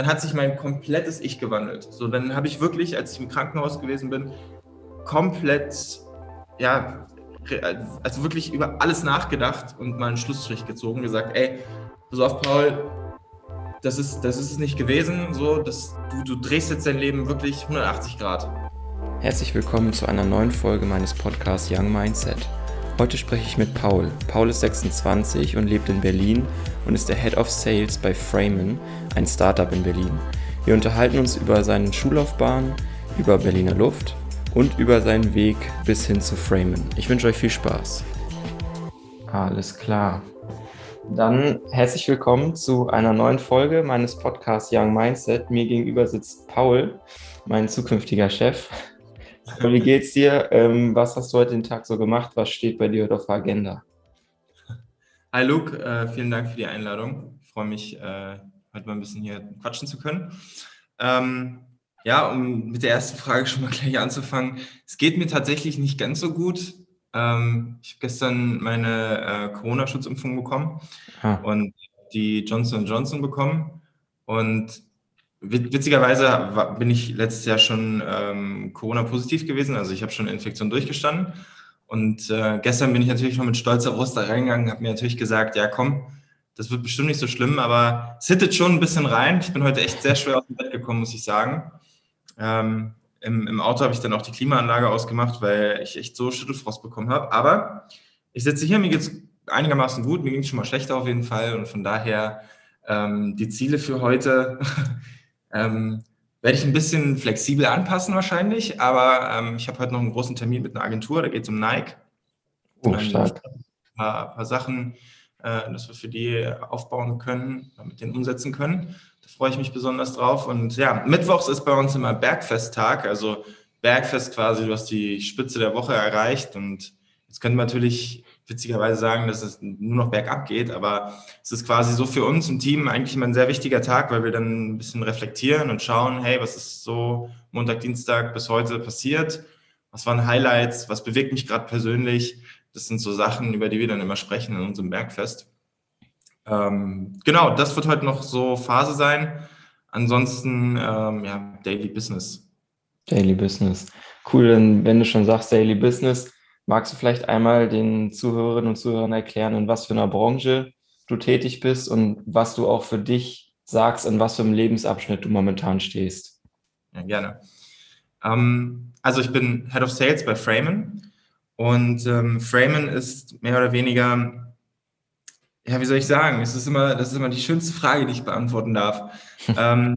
dann hat sich mein komplettes Ich gewandelt. So, dann habe ich wirklich, als ich im Krankenhaus gewesen bin, komplett, ja, also wirklich über alles nachgedacht und mal einen Schlussstrich gezogen, gesagt, ey, pass auf, Paul, das ist, das ist es nicht gewesen, so, dass du, du drehst jetzt dein Leben wirklich 180 Grad. Herzlich willkommen zu einer neuen Folge meines Podcasts Young Mindset. Heute spreche ich mit Paul. Paul ist 26 und lebt in Berlin und ist der Head of Sales bei Framen, ein Startup in Berlin. Wir unterhalten uns über seine Schullaufbahn, über Berliner Luft und über seinen Weg bis hin zu Framen. Ich wünsche euch viel Spaß. Alles klar. Dann herzlich willkommen zu einer neuen Folge meines Podcasts Young Mindset. Mir gegenüber sitzt Paul, mein zukünftiger Chef. Wie geht's dir? Ähm, was hast du heute den Tag so gemacht? Was steht bei dir heute auf der Agenda? Hi Luke, äh, vielen Dank für die Einladung. Ich freue mich, heute mal ein bisschen hier quatschen zu können. Ähm, ja, um mit der ersten Frage schon mal gleich anzufangen. Es geht mir tatsächlich nicht ganz so gut. Ähm, ich habe gestern meine äh, Corona-Schutzimpfung bekommen ah. und die Johnson Johnson bekommen. Und Witzigerweise bin ich letztes Jahr schon ähm, Corona-positiv gewesen, also ich habe schon eine Infektion durchgestanden. Und äh, gestern bin ich natürlich noch mit stolzer Brust da reingegangen, habe mir natürlich gesagt, ja komm, das wird bestimmt nicht so schlimm, aber es hittet schon ein bisschen rein. Ich bin heute echt sehr schwer aus dem Bett gekommen, muss ich sagen. Ähm, im, Im Auto habe ich dann auch die Klimaanlage ausgemacht, weil ich echt so Schüttelfrost bekommen habe. Aber ich sitze hier, mir geht es einigermaßen gut, mir ging es schon mal schlechter auf jeden Fall. Und von daher ähm, die Ziele für heute Ähm, werde ich ein bisschen flexibel anpassen wahrscheinlich, aber ähm, ich habe heute noch einen großen Termin mit einer Agentur, da geht es um Nike. Oh, stark. Ein paar, paar Sachen, dass wir für die aufbauen können, mit denen umsetzen können. Da freue ich mich besonders drauf. Und ja, Mittwochs ist bei uns immer Bergfesttag, also Bergfest quasi, du hast die Spitze der Woche erreicht und jetzt könnte man natürlich witzigerweise sagen, dass es nur noch bergab geht, aber es ist quasi so für uns im Team eigentlich immer ein sehr wichtiger Tag, weil wir dann ein bisschen reflektieren und schauen, hey, was ist so Montag, Dienstag bis heute passiert? Was waren Highlights? Was bewegt mich gerade persönlich? Das sind so Sachen, über die wir dann immer sprechen in unserem Bergfest. Ähm, genau, das wird heute noch so Phase sein. Ansonsten, ähm, ja, Daily Business. Daily Business. Cool, denn wenn du schon sagst Daily Business, Magst du vielleicht einmal den Zuhörerinnen und Zuhörern erklären, in was für einer Branche du tätig bist und was du auch für dich sagst, in was für einem Lebensabschnitt du momentan stehst? Ja, gerne. Ähm, also ich bin Head of Sales bei Framen und ähm, Framen ist mehr oder weniger, ja, wie soll ich sagen, es ist immer, das ist immer die schönste Frage, die ich beantworten darf. ähm,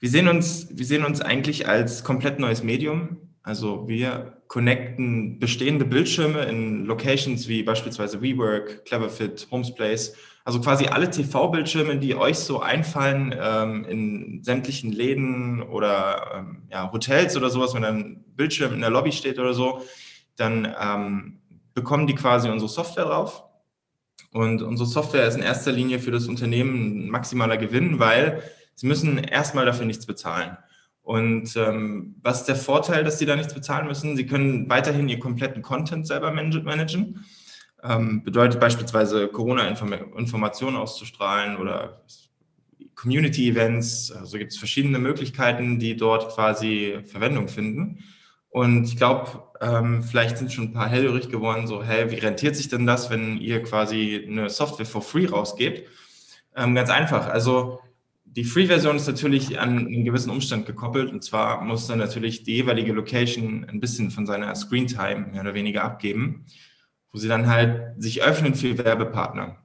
wir sehen uns, wir sehen uns eigentlich als komplett neues Medium. Also wir connecten bestehende Bildschirme in Locations wie beispielsweise WeWork, Cleverfit, Homesplace, also quasi alle TV-Bildschirme, die euch so einfallen ähm, in sämtlichen Läden oder ähm, ja, Hotels oder sowas, wenn ein Bildschirm in der Lobby steht oder so, dann ähm, bekommen die quasi unsere Software drauf. Und unsere Software ist in erster Linie für das Unternehmen ein maximaler Gewinn, weil sie müssen erstmal dafür nichts bezahlen. Und ähm, was ist der Vorteil, dass Sie da nichts bezahlen müssen? Sie können weiterhin Ihr kompletten Content selber managen. Ähm, bedeutet beispielsweise Corona-Informationen auszustrahlen oder Community-Events. Also gibt es verschiedene Möglichkeiten, die dort quasi Verwendung finden. Und ich glaube, ähm, vielleicht sind schon ein paar hellhörig geworden, so, hey, wie rentiert sich denn das, wenn ihr quasi eine Software for free rausgebt? Ähm, ganz einfach. Also die Free-Version ist natürlich an einen gewissen Umstand gekoppelt. Und zwar muss dann natürlich die jeweilige Location ein bisschen von seiner Screen-Time mehr oder weniger abgeben, wo sie dann halt sich öffnen für Werbepartner.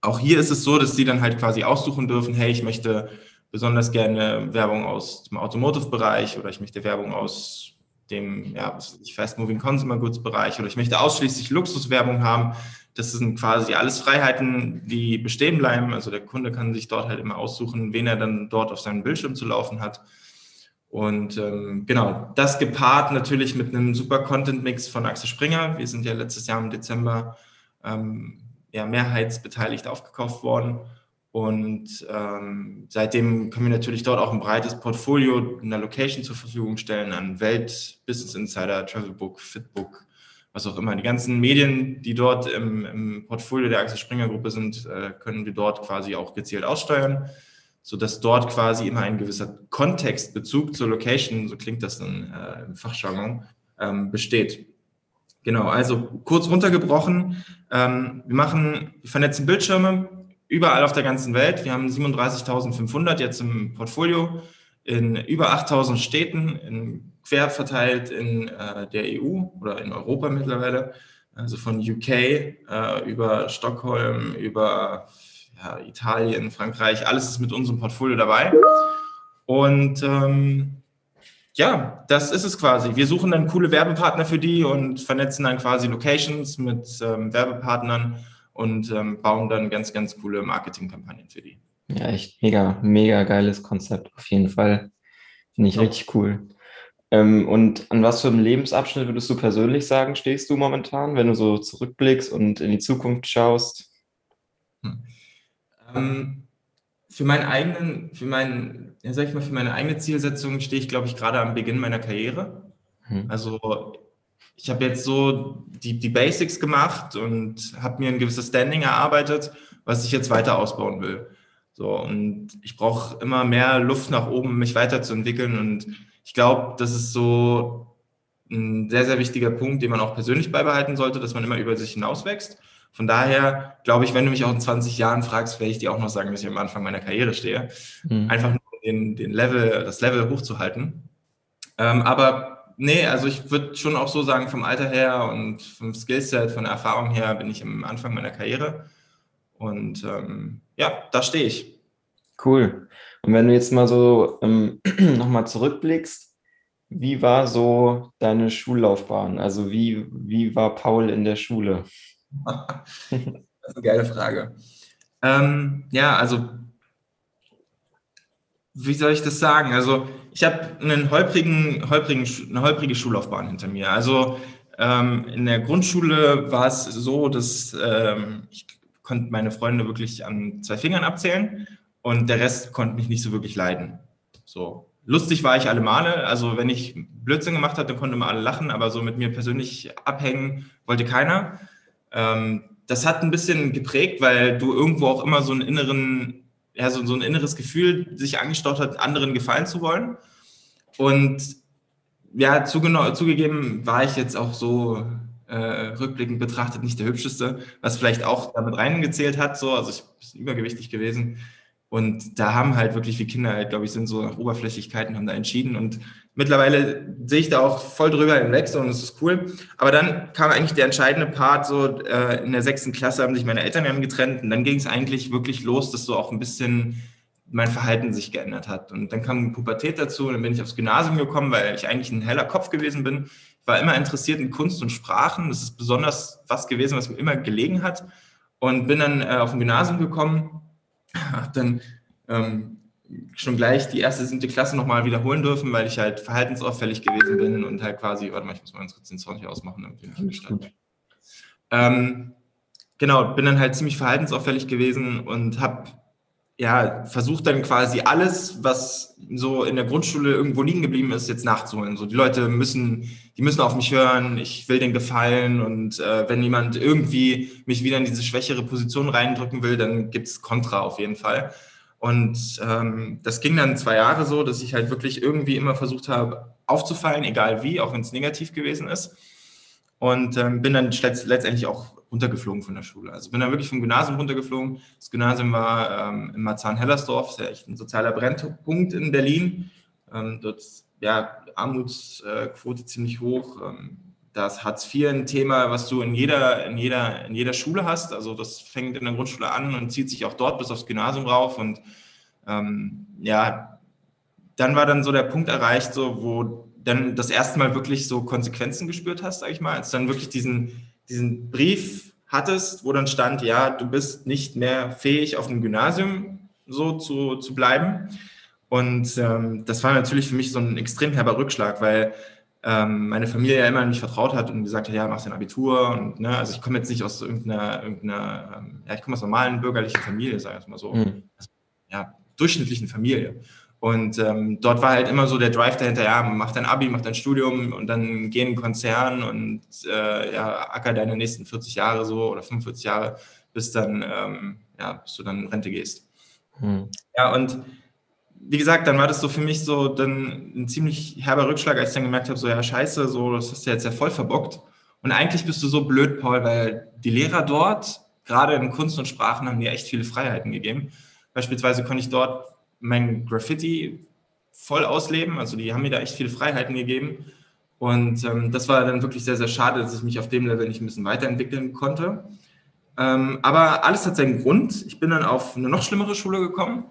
Auch hier ist es so, dass sie dann halt quasi aussuchen dürfen, hey, ich möchte besonders gerne Werbung aus dem Automotive-Bereich oder ich möchte Werbung aus dem ja, Fast-Moving Consumer Goods-Bereich oder ich möchte ausschließlich Luxuswerbung haben. Das sind quasi alles Freiheiten, die bestehen bleiben. Also der Kunde kann sich dort halt immer aussuchen, wen er dann dort auf seinem Bildschirm zu laufen hat. Und ähm, genau, das gepaart natürlich mit einem super Content-Mix von Axel Springer. Wir sind ja letztes Jahr im Dezember ähm, ja, mehrheitsbeteiligt aufgekauft worden. Und ähm, seitdem können wir natürlich dort auch ein breites Portfolio in der Location zur Verfügung stellen an Welt, Business Insider, Travelbook, Fitbook, was auch immer. Die ganzen Medien, die dort im, im Portfolio der Axel Springer Gruppe sind, äh, können wir dort quasi auch gezielt aussteuern. sodass dort quasi immer ein gewisser Kontextbezug zur Location, so klingt das dann äh, im Fachjargon, ähm, besteht. Genau, also kurz runtergebrochen, ähm, wir machen, wir vernetzen Bildschirme überall auf der ganzen Welt. Wir haben 37.500 jetzt im Portfolio in über 8.000 Städten, in, quer verteilt in äh, der EU oder in Europa mittlerweile, also von UK äh, über Stockholm, über ja, Italien, Frankreich, alles ist mit unserem Portfolio dabei. Und ähm, ja, das ist es quasi. Wir suchen dann coole Werbepartner für die und vernetzen dann quasi Locations mit ähm, Werbepartnern und ähm, bauen dann ganz, ganz coole Marketingkampagnen für die. Ja, echt mega, mega geiles Konzept auf jeden Fall. Finde ich ja. richtig cool. Ähm, und an was für einem Lebensabschnitt würdest du persönlich sagen, stehst du momentan, wenn du so zurückblickst und in die Zukunft schaust? Hm. Ähm, für meinen eigenen, für meinen, ja, sag ich mal, für meine eigene Zielsetzung stehe ich, glaube ich, gerade am Beginn meiner Karriere. Hm. Also ich habe jetzt so die, die Basics gemacht und habe mir ein gewisses Standing erarbeitet, was ich jetzt weiter ausbauen will. So, und ich brauche immer mehr Luft nach oben, mich weiterzuentwickeln. Und ich glaube, das ist so ein sehr, sehr wichtiger Punkt, den man auch persönlich beibehalten sollte, dass man immer über sich hinauswächst. Von daher glaube ich, wenn du mich auch in 20 Jahren fragst, werde ich dir auch noch sagen, dass ich am Anfang meiner Karriere stehe. Mhm. Einfach nur den, den Level, das Level hochzuhalten. Ähm, aber nee, also ich würde schon auch so sagen, vom Alter her und vom Skillset, von der Erfahrung her bin ich am Anfang meiner Karriere. Und ähm, ja, da stehe ich. Cool. Und wenn du jetzt mal so ähm, nochmal zurückblickst, wie war so deine Schullaufbahn? Also wie, wie war Paul in der Schule? das ist eine geile Frage. Ähm, ja, also, wie soll ich das sagen? Also, ich habe einen holprigen, holprigen, eine holprige Schullaufbahn hinter mir. Also, ähm, in der Grundschule war es so, dass ähm, ich konnte meine Freunde wirklich an zwei Fingern abzählen und der Rest konnte mich nicht so wirklich leiden. So. Lustig war ich alle Male, also wenn ich Blödsinn gemacht hatte, konnten immer alle lachen, aber so mit mir persönlich abhängen wollte keiner. Ähm, das hat ein bisschen geprägt, weil du irgendwo auch immer so einen inneren, ja, so, so ein inneres Gefühl sich angestaut hat, anderen gefallen zu wollen. Und ja, zugegeben war ich jetzt auch so äh, rückblickend betrachtet nicht der hübscheste, was vielleicht auch damit reingezählt hat. So, also ich bin übergewichtig gewesen. Und da haben halt wirklich wie Kinder halt, glaube ich, sind so nach Oberflächlichkeiten, haben da entschieden. Und mittlerweile sehe ich da auch voll drüber hinweg so, und es ist cool. Aber dann kam eigentlich der entscheidende Part, so äh, in der sechsten Klasse haben sich meine Eltern haben getrennt und dann ging es eigentlich wirklich los, dass so auch ein bisschen mein Verhalten sich geändert hat. Und dann kam Pubertät dazu und dann bin ich aufs Gymnasium gekommen, weil ich eigentlich ein heller Kopf gewesen bin. Ich war immer interessiert in Kunst und Sprachen. Das ist besonders was gewesen, was mir immer gelegen hat. Und bin dann äh, auf ein Gymnasium gekommen dann ähm, schon gleich die erste, siebte Klasse nochmal wiederholen dürfen, weil ich halt verhaltensauffällig gewesen bin und halt quasi, warte mal, ich muss mal ganz kurz den Sound hier ausmachen, damit ich nicht ähm, Genau, bin dann halt ziemlich verhaltensauffällig gewesen und habe ja, versucht dann quasi alles, was so in der Grundschule irgendwo liegen geblieben ist, jetzt nachzuholen. So, die Leute müssen, die müssen auf mich hören, ich will denen gefallen und äh, wenn jemand irgendwie mich wieder in diese schwächere Position reindrücken will, dann gibt's Kontra auf jeden Fall. Und ähm, das ging dann zwei Jahre so, dass ich halt wirklich irgendwie immer versucht habe, aufzufallen, egal wie, auch wenn es negativ gewesen ist. Und ähm, bin dann letztendlich auch runtergeflogen von der Schule. Also bin dann wirklich vom Gymnasium runtergeflogen. Das Gymnasium war ähm, in Marzahn-Hellersdorf, ist ja echt ein sozialer Brennpunkt in Berlin. Ähm, dort ja Armutsquote ziemlich hoch. Ähm, das Hartz IV ein Thema, was du in jeder, in, jeder, in jeder Schule hast. Also das fängt in der Grundschule an und zieht sich auch dort bis aufs Gymnasium rauf. Und ähm, ja, dann war dann so der Punkt erreicht, so, wo dann das erste Mal wirklich so Konsequenzen gespürt hast, sag ich mal, als dann wirklich diesen diesen Brief hattest, wo dann stand, ja, du bist nicht mehr fähig, auf dem Gymnasium so zu, zu bleiben. Und ähm, das war natürlich für mich so ein extrem herber Rückschlag, weil ähm, meine Familie ja immer nicht vertraut hat und gesagt hat, ja, mach dein Abitur. Und ne, also ich komme jetzt nicht aus irgendeiner, irgendeiner ähm, ja, ich komme aus einer normalen bürgerlichen Familie, sage ich mal so. Mhm. Also, ja, durchschnittlichen Familie. Und ähm, dort war halt immer so der Drive dahinter, ja, mach dein Abi, mach dein Studium und dann geh in einen Konzern und äh, ja, acker deine nächsten 40 Jahre so oder 45 Jahre, bis dann, ähm, ja, bis du dann in Rente gehst. Hm. Ja, und wie gesagt, dann war das so für mich so dann ein ziemlich herber Rückschlag, als ich dann gemerkt habe, so ja, scheiße, so, das hast du jetzt ja voll verbockt. Und eigentlich bist du so blöd, Paul, weil die Lehrer dort, gerade in Kunst und Sprachen, haben mir echt viele Freiheiten gegeben. Beispielsweise konnte ich dort mein Graffiti voll ausleben. Also die haben mir da echt viele Freiheiten gegeben. Und ähm, das war dann wirklich sehr, sehr schade, dass ich mich auf dem Level nicht ein bisschen weiterentwickeln konnte. Ähm, aber alles hat seinen Grund. Ich bin dann auf eine noch schlimmere Schule gekommen.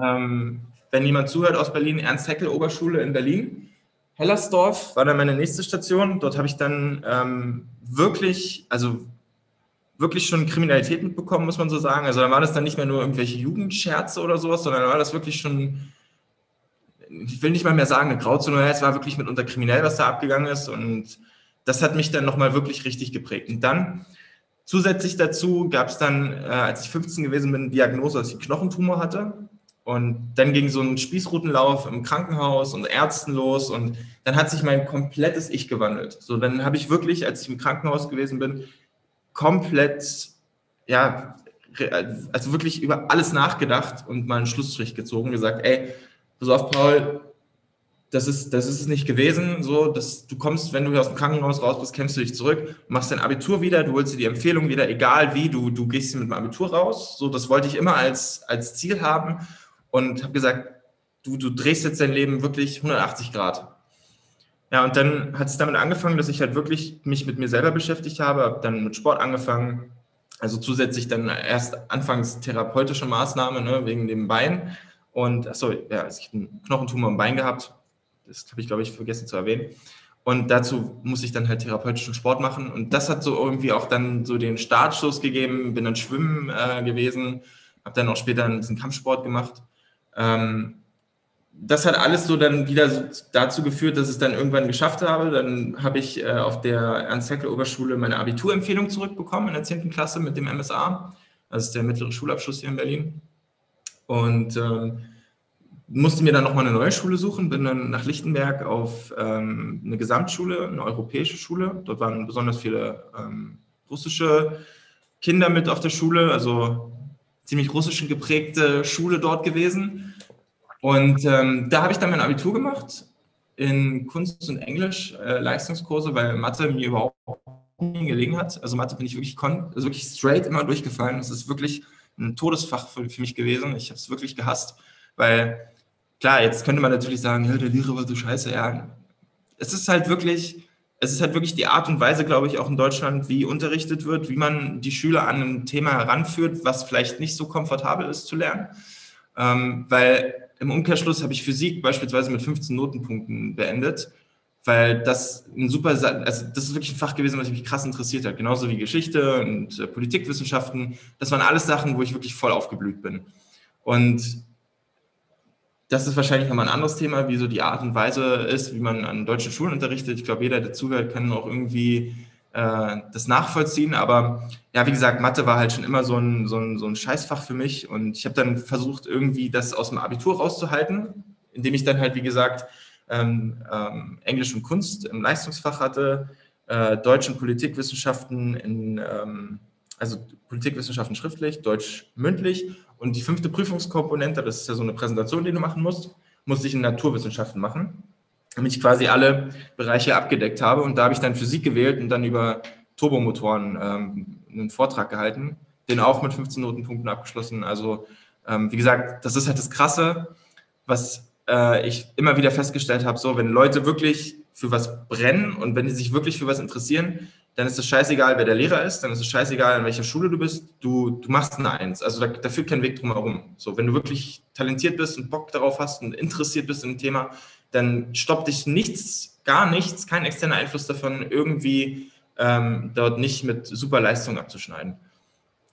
Ähm, wenn jemand zuhört aus Berlin, Ernst-Haeckel-Oberschule in Berlin. Hellersdorf war dann meine nächste Station. Dort habe ich dann ähm, wirklich, also wirklich schon Kriminalität mitbekommen, muss man so sagen. Also da war das dann nicht mehr nur irgendwelche Jugendscherze oder sowas, sondern da war das wirklich schon, ich will nicht mal mehr sagen, eine Grauzone, es war wirklich mitunter kriminell, was da abgegangen ist. Und das hat mich dann nochmal wirklich richtig geprägt. Und dann zusätzlich dazu gab es dann, äh, als ich 15 gewesen bin, Diagnose, dass ich Knochentumor hatte. Und dann ging so ein Spießrutenlauf im Krankenhaus und Ärzten los und dann hat sich mein komplettes Ich gewandelt. So, dann habe ich wirklich, als ich im Krankenhaus gewesen bin, komplett, ja, also wirklich über alles nachgedacht und mal einen Schlussstrich gezogen, gesagt, ey, pass auf, Paul, das ist, das ist es nicht gewesen. So, dass du kommst, wenn du aus dem Krankenhaus raus bist, kämpfst du dich zurück, machst dein Abitur wieder, du holst dir die Empfehlung wieder, egal wie, du, du gehst mit dem Abitur raus. So, das wollte ich immer als, als Ziel haben und habe gesagt, du, du drehst jetzt dein Leben wirklich 180 Grad. Ja, und dann hat es damit angefangen, dass ich halt wirklich mich mit mir selber beschäftigt habe, habe dann mit Sport angefangen, also zusätzlich dann erst anfangs therapeutische Maßnahme ne, wegen dem Bein. Und achso, ja, also ich habe einen Knochentumor im Bein gehabt. Das habe ich, glaube ich, vergessen zu erwähnen. Und dazu muss ich dann halt therapeutischen Sport machen. Und das hat so irgendwie auch dann so den Startschuss gegeben. Bin dann schwimmen äh, gewesen, habe dann auch später ein bisschen Kampfsport gemacht. Ähm, das hat alles so dann wieder dazu geführt, dass ich es dann irgendwann geschafft habe. Dann habe ich äh, auf der Ernst-Haeckel-Oberschule meine Abiturempfehlung zurückbekommen in der 10. Klasse mit dem MSA. Das ist der mittlere Schulabschluss hier in Berlin. Und ähm, musste mir dann nochmal eine neue Schule suchen, bin dann nach Lichtenberg auf ähm, eine Gesamtschule, eine europäische Schule. Dort waren besonders viele ähm, russische Kinder mit auf der Schule, also ziemlich russisch geprägte Schule dort gewesen. Und ähm, da habe ich dann mein Abitur gemacht in Kunst und Englisch, äh, Leistungskurse, weil Mathe mir überhaupt nie gelegen hat. Also Mathe bin ich wirklich, also wirklich straight immer durchgefallen. Das ist wirklich ein Todesfach für, für mich gewesen. Ich habe es wirklich gehasst, weil klar, jetzt könnte man natürlich sagen, ja, der Lehrer war so scheiße. Ja, es ist halt wirklich, es ist halt wirklich die Art und Weise, glaube ich, auch in Deutschland, wie unterrichtet wird, wie man die Schüler an ein Thema heranführt, was vielleicht nicht so komfortabel ist zu lernen. Ähm, weil im Umkehrschluss habe ich Physik beispielsweise mit 15 Notenpunkten beendet, weil das ein super, also das ist wirklich ein Fach gewesen, was mich krass interessiert hat. Genauso wie Geschichte und äh, Politikwissenschaften. Das waren alles Sachen, wo ich wirklich voll aufgeblüht bin. Und das ist wahrscheinlich nochmal ein anderes Thema, wie so die Art und Weise ist, wie man an deutschen Schulen unterrichtet. Ich glaube, jeder, der zuhört, kann auch irgendwie das nachvollziehen. Aber ja, wie gesagt, Mathe war halt schon immer so ein, so ein, so ein Scheißfach für mich. Und ich habe dann versucht, irgendwie das aus dem Abitur rauszuhalten, indem ich dann halt, wie gesagt, ähm, ähm, Englisch und Kunst im Leistungsfach hatte, äh, Deutsch und Politikwissenschaften in, ähm, also Politikwissenschaften schriftlich, Deutsch mündlich. Und die fünfte Prüfungskomponente, das ist ja so eine Präsentation, die du machen musst, musste ich in Naturwissenschaften machen damit ich quasi alle Bereiche abgedeckt habe. Und da habe ich dann Physik gewählt und dann über Turbomotoren ähm, einen Vortrag gehalten, den auch mit 15 Notenpunkten abgeschlossen. Also ähm, wie gesagt, das ist halt das Krasse, was äh, ich immer wieder festgestellt habe, so wenn Leute wirklich für was brennen und wenn die sich wirklich für was interessieren, dann ist es scheißegal, wer der Lehrer ist, dann ist es scheißegal, in welcher Schule du bist, du, du machst eine Eins. Also da, da führt kein Weg drum herum. So, wenn du wirklich talentiert bist und Bock darauf hast und interessiert bist im Thema, dann stoppt dich nichts, gar nichts, kein externer Einfluss davon, irgendwie ähm, dort nicht mit super Leistung abzuschneiden.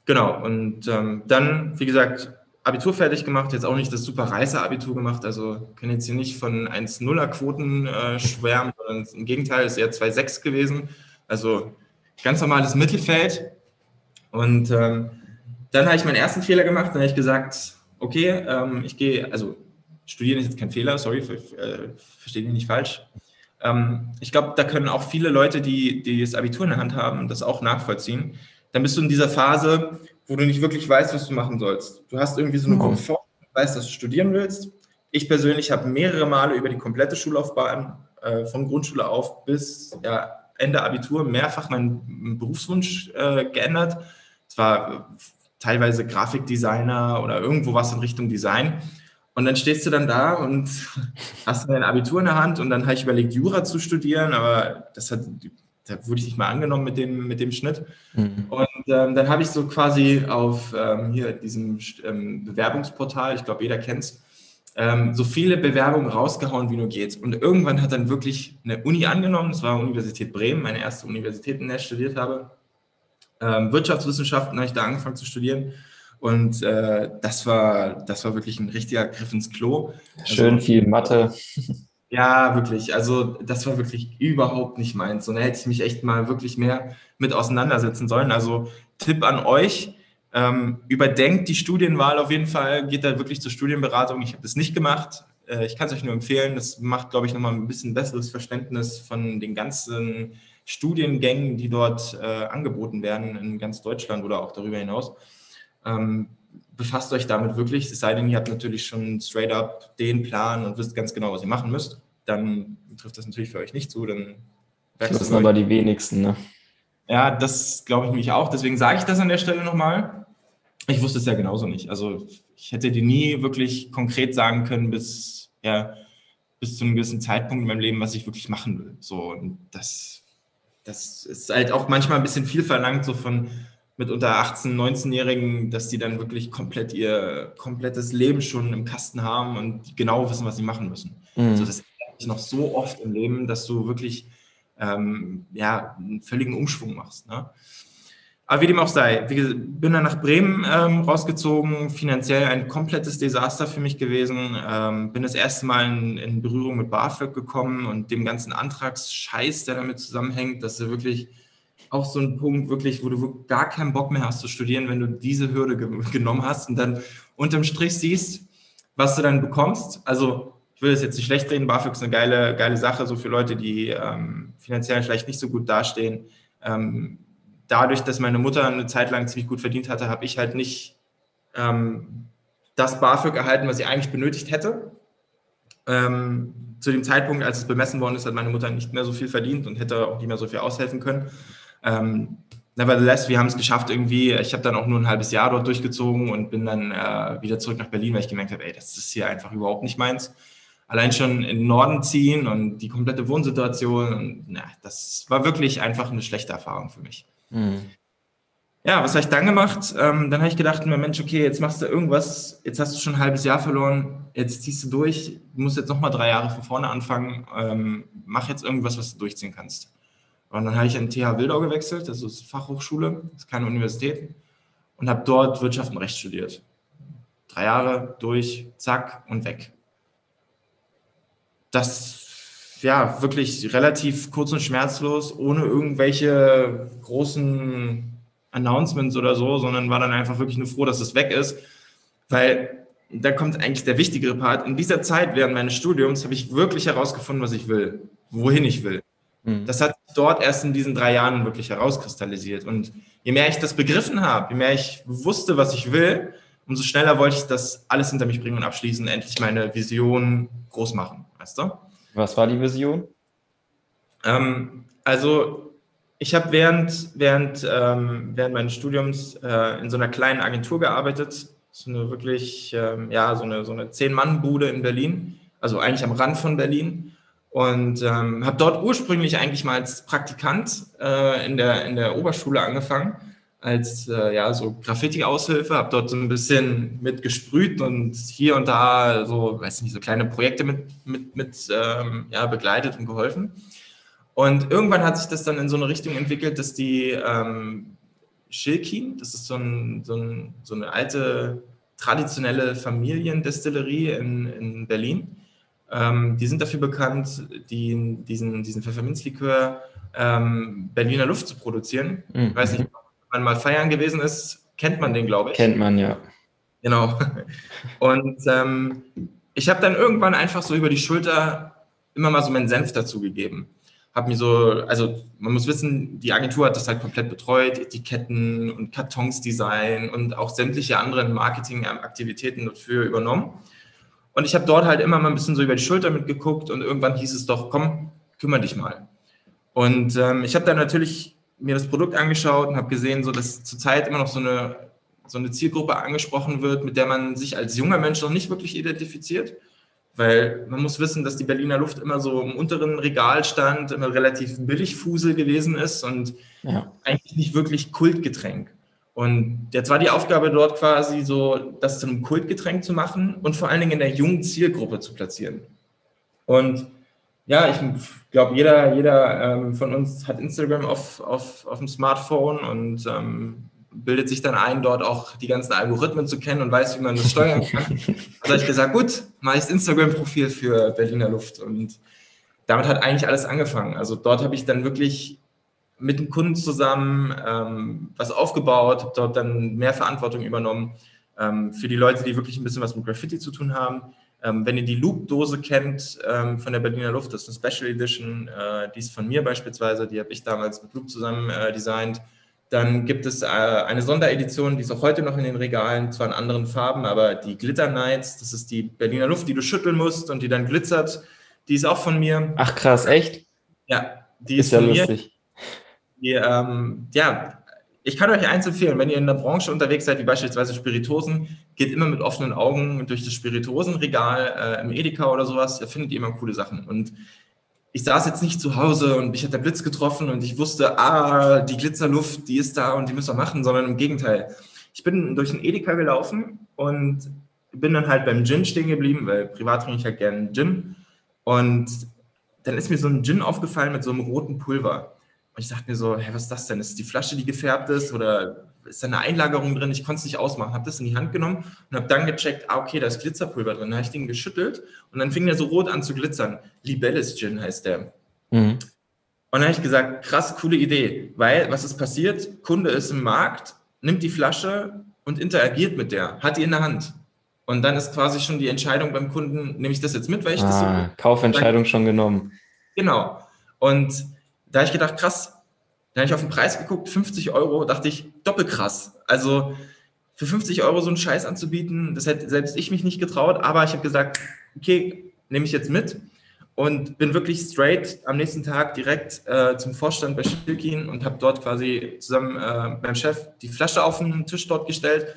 Genau, und ähm, dann, wie gesagt, Abitur fertig gemacht, jetzt auch nicht das super Reiser-Abitur gemacht, also können jetzt hier nicht von 1-0er-Quoten äh, schwärmen, sondern im Gegenteil, ist eher 2-6 gewesen, also ganz normales Mittelfeld. Und ähm, dann habe ich meinen ersten Fehler gemacht, dann habe ich gesagt, okay, ähm, ich gehe, also Studieren ist jetzt kein Fehler, sorry, äh, versteht mich nicht falsch. Ähm, ich glaube, da können auch viele Leute, die, die das Abitur in der Hand haben, das auch nachvollziehen. Dann bist du in dieser Phase, wo du nicht wirklich weißt, was du machen sollst. Du hast irgendwie so eine Mhm. Komfort, du weißt, dass du studieren willst. Ich persönlich habe mehrere Male über die komplette Schullaufbahn äh, von Grundschule auf bis ja, Ende Abitur mehrfach meinen Berufswunsch äh, geändert. Es war teilweise Grafikdesigner oder irgendwo was in Richtung Design. Und dann stehst du dann da und hast dein Abitur in der Hand und dann habe ich überlegt, Jura zu studieren, aber das hat, da wurde ich nicht mal angenommen mit dem, mit dem Schnitt. Mhm. Und ähm, dann habe ich so quasi auf ähm, hier diesem ähm, Bewerbungsportal, ich glaube, jeder kennt es, ähm, so viele Bewerbungen rausgehauen, wie nur geht. Und irgendwann hat dann wirklich eine Uni angenommen, das war Universität Bremen, meine erste Universität, in der ich studiert habe. Ähm, Wirtschaftswissenschaften habe ich da angefangen zu studieren. Und äh, das, war, das war wirklich ein richtiger Griff ins Klo. Schön viel Mathe. Ja, wirklich. Also das war wirklich überhaupt nicht meins. Und da hätte ich mich echt mal wirklich mehr mit auseinandersetzen sollen. Also Tipp an euch, ähm, überdenkt die Studienwahl auf jeden Fall, geht da wirklich zur Studienberatung. Ich habe das nicht gemacht. Äh, ich kann es euch nur empfehlen. Das macht, glaube ich, nochmal ein bisschen besseres Verständnis von den ganzen Studiengängen, die dort äh, angeboten werden in ganz Deutschland oder auch darüber hinaus. Ähm, befasst euch damit wirklich, es sei denn, ihr habt natürlich schon straight up den Plan und wisst ganz genau, was ihr machen müsst. Dann trifft das natürlich für euch nicht zu. Dann Das sind aber die wenigsten, ne? ja, das glaube ich nämlich auch. Deswegen sage ich das an der Stelle nochmal. Ich wusste es ja genauso nicht. Also ich hätte dir nie wirklich konkret sagen können, bis, ja, bis zu einem gewissen Zeitpunkt in meinem Leben, was ich wirklich machen will. So, und das, das ist halt auch manchmal ein bisschen viel verlangt, so von mit unter 18-, 19-Jährigen, dass die dann wirklich komplett ihr komplettes Leben schon im Kasten haben und genau wissen, was sie machen müssen. Mhm. Also das ist noch so oft im Leben, dass du wirklich ähm, ja, einen völligen Umschwung machst. Ne? Aber wie dem auch sei, wie bin dann nach Bremen ähm, rausgezogen, finanziell ein komplettes Desaster für mich gewesen. Ähm, bin das erste Mal in, in Berührung mit BAföG gekommen und dem ganzen Antragsscheiß, der damit zusammenhängt, dass du wirklich auch so ein Punkt, wirklich, wo du gar keinen Bock mehr hast zu studieren, wenn du diese Hürde ge genommen hast und dann unterm Strich siehst, was du dann bekommst. Also ich will das jetzt nicht schlecht reden, BAföG ist eine geile, geile Sache, so für Leute, die ähm, finanziell vielleicht nicht so gut dastehen. Ähm, dadurch, dass meine Mutter eine Zeit lang ziemlich gut verdient hatte, habe ich halt nicht ähm, das BAföG erhalten, was sie eigentlich benötigt hätte. Ähm, zu dem Zeitpunkt, als es bemessen worden ist, hat meine Mutter nicht mehr so viel verdient und hätte auch nicht mehr so viel aushelfen können. Ähm, nevertheless, wir haben es geschafft irgendwie. Ich habe dann auch nur ein halbes Jahr dort durchgezogen und bin dann äh, wieder zurück nach Berlin, weil ich gemerkt habe, ey, das ist hier einfach überhaupt nicht meins. Allein schon in den Norden ziehen und die komplette Wohnsituation, und, na, das war wirklich einfach eine schlechte Erfahrung für mich. Mhm. Ja, was habe ich dann gemacht? Ähm, dann habe ich gedacht, Mensch, okay, jetzt machst du irgendwas, jetzt hast du schon ein halbes Jahr verloren, jetzt ziehst du durch, du musst jetzt nochmal drei Jahre von vorne anfangen, ähm, mach jetzt irgendwas, was du durchziehen kannst. Und dann habe ich an TH Wildau gewechselt, das ist Fachhochschule, das ist keine Universität, und habe dort Wirtschaft und Recht studiert. Drei Jahre durch, zack und weg. Das, ja, wirklich relativ kurz und schmerzlos, ohne irgendwelche großen Announcements oder so, sondern war dann einfach wirklich nur froh, dass es weg ist, weil da kommt eigentlich der wichtigere Part. In dieser Zeit während meines Studiums habe ich wirklich herausgefunden, was ich will, wohin ich will. Mhm. Das hat sich dort erst in diesen drei Jahren wirklich herauskristallisiert. Und je mehr ich das begriffen habe, je mehr ich wusste, was ich will, umso schneller wollte ich das alles hinter mich bringen und abschließen, endlich meine Vision groß machen, weißt du? Was war die Vision? Ähm, also ich habe während, während, ähm, während meines Studiums äh, in so einer kleinen Agentur gearbeitet, so eine wirklich, ähm, ja, so eine, so eine Zehn-Mann-Bude in Berlin, also eigentlich am Rand von Berlin. Und ähm, habe dort ursprünglich eigentlich mal als Praktikant äh, in, der, in der Oberschule angefangen, als äh, ja, so Graffiti-Aushilfe, habe dort so ein bisschen mit gesprüht und hier und da so, weiß nicht, so kleine Projekte mit, mit, mit ähm, ja, begleitet und geholfen. Und irgendwann hat sich das dann in so eine Richtung entwickelt, dass die ähm, Schilkin, das ist so, ein, so, ein, so eine alte traditionelle Familiendestillerie in, in Berlin, ähm, die sind dafür bekannt, die, diesen, diesen Pfefferminzlikör ähm, Berliner Luft zu produzieren. Mhm. Ich weiß nicht, ob man mal feiern gewesen ist, kennt man den, glaube ich. Kennt man ja. Genau. Und ähm, ich habe dann irgendwann einfach so über die Schulter immer mal so meinen Senf dazu gegeben. habe mir so, also man muss wissen, die Agentur hat das halt komplett betreut, Etiketten und Kartons Design und auch sämtliche anderen Marketingaktivitäten dafür übernommen. Und ich habe dort halt immer mal ein bisschen so über die Schulter mitgeguckt und irgendwann hieß es doch, komm, kümmere dich mal. Und ähm, ich habe dann natürlich mir das Produkt angeschaut und habe gesehen, so dass zurzeit immer noch so eine, so eine Zielgruppe angesprochen wird, mit der man sich als junger Mensch noch nicht wirklich identifiziert. Weil man muss wissen, dass die Berliner Luft immer so im unteren Regal stand, immer relativ billig Fusel gewesen ist und ja. eigentlich nicht wirklich Kultgetränk. Und jetzt war die Aufgabe dort quasi so, das zu einem Kultgetränk zu machen und vor allen Dingen in der jungen Zielgruppe zu platzieren. Und ja, ich glaube, jeder, jeder ähm, von uns hat Instagram auf, auf, auf dem Smartphone und ähm, bildet sich dann ein, dort auch die ganzen Algorithmen zu kennen und weiß, wie man das steuern kann. also habe ich gesagt, gut, mache ich das Instagram-Profil für Berliner Luft. Und damit hat eigentlich alles angefangen. Also dort habe ich dann wirklich mit dem Kunden zusammen ähm, was aufgebaut, habe dort dann mehr Verantwortung übernommen ähm, für die Leute, die wirklich ein bisschen was mit Graffiti zu tun haben. Ähm, wenn ihr die Loop-Dose kennt ähm, von der Berliner Luft, das ist eine Special Edition, äh, die ist von mir beispielsweise, die habe ich damals mit Loop zusammen äh, designt. Dann gibt es äh, eine Sonderedition, die ist auch heute noch in den Regalen, zwar in anderen Farben, aber die Glitter Nights, das ist die Berliner Luft, die du schütteln musst und die dann glitzert. Die ist auch von mir. Ach krass, echt? Ja, die ist, ist ja von lustig. Die, ähm, ja, ich kann euch eins empfehlen, wenn ihr in der Branche unterwegs seid, wie beispielsweise Spiritosen, geht immer mit offenen Augen durch das Spiritosenregal äh, im Edeka oder sowas, da findet ihr immer coole Sachen. Und ich saß jetzt nicht zu Hause und mich hat der Blitz getroffen und ich wusste, ah, die Glitzerluft, die ist da und die müssen wir machen, sondern im Gegenteil. Ich bin durch den Edeka gelaufen und bin dann halt beim Gin stehen geblieben, weil privat trinke ich halt gerne Gin. Und dann ist mir so ein Gin aufgefallen mit so einem roten Pulver. Und ich dachte mir so, hä, was ist das denn? Ist die Flasche, die gefärbt ist oder ist da eine Einlagerung drin? Ich konnte es nicht ausmachen. Habe das in die Hand genommen und habe dann gecheckt, ah, okay, da ist Glitzerpulver drin. Da habe ich den geschüttelt und dann fing der so rot an zu glitzern. Libelles Gin heißt der. Mhm. Und dann habe ich gesagt, krass, coole Idee, weil was ist passiert? Kunde ist im Markt, nimmt die Flasche und interagiert mit der, hat die in der Hand. Und dann ist quasi schon die Entscheidung beim Kunden, nehme ich das jetzt mit, weil ich ah, das so. Ah, Kaufentscheidung schon genommen. Genau. Und da habe ich gedacht, krass. Da habe ich auf den Preis geguckt, 50 Euro, dachte ich, doppelkrass. Also für 50 Euro so einen Scheiß anzubieten, das hätte selbst ich mich nicht getraut, aber ich habe gesagt, okay, nehme ich jetzt mit und bin wirklich straight am nächsten Tag direkt äh, zum Vorstand bei Schilkin und habe dort quasi zusammen äh, meinem Chef die Flasche auf den Tisch dort gestellt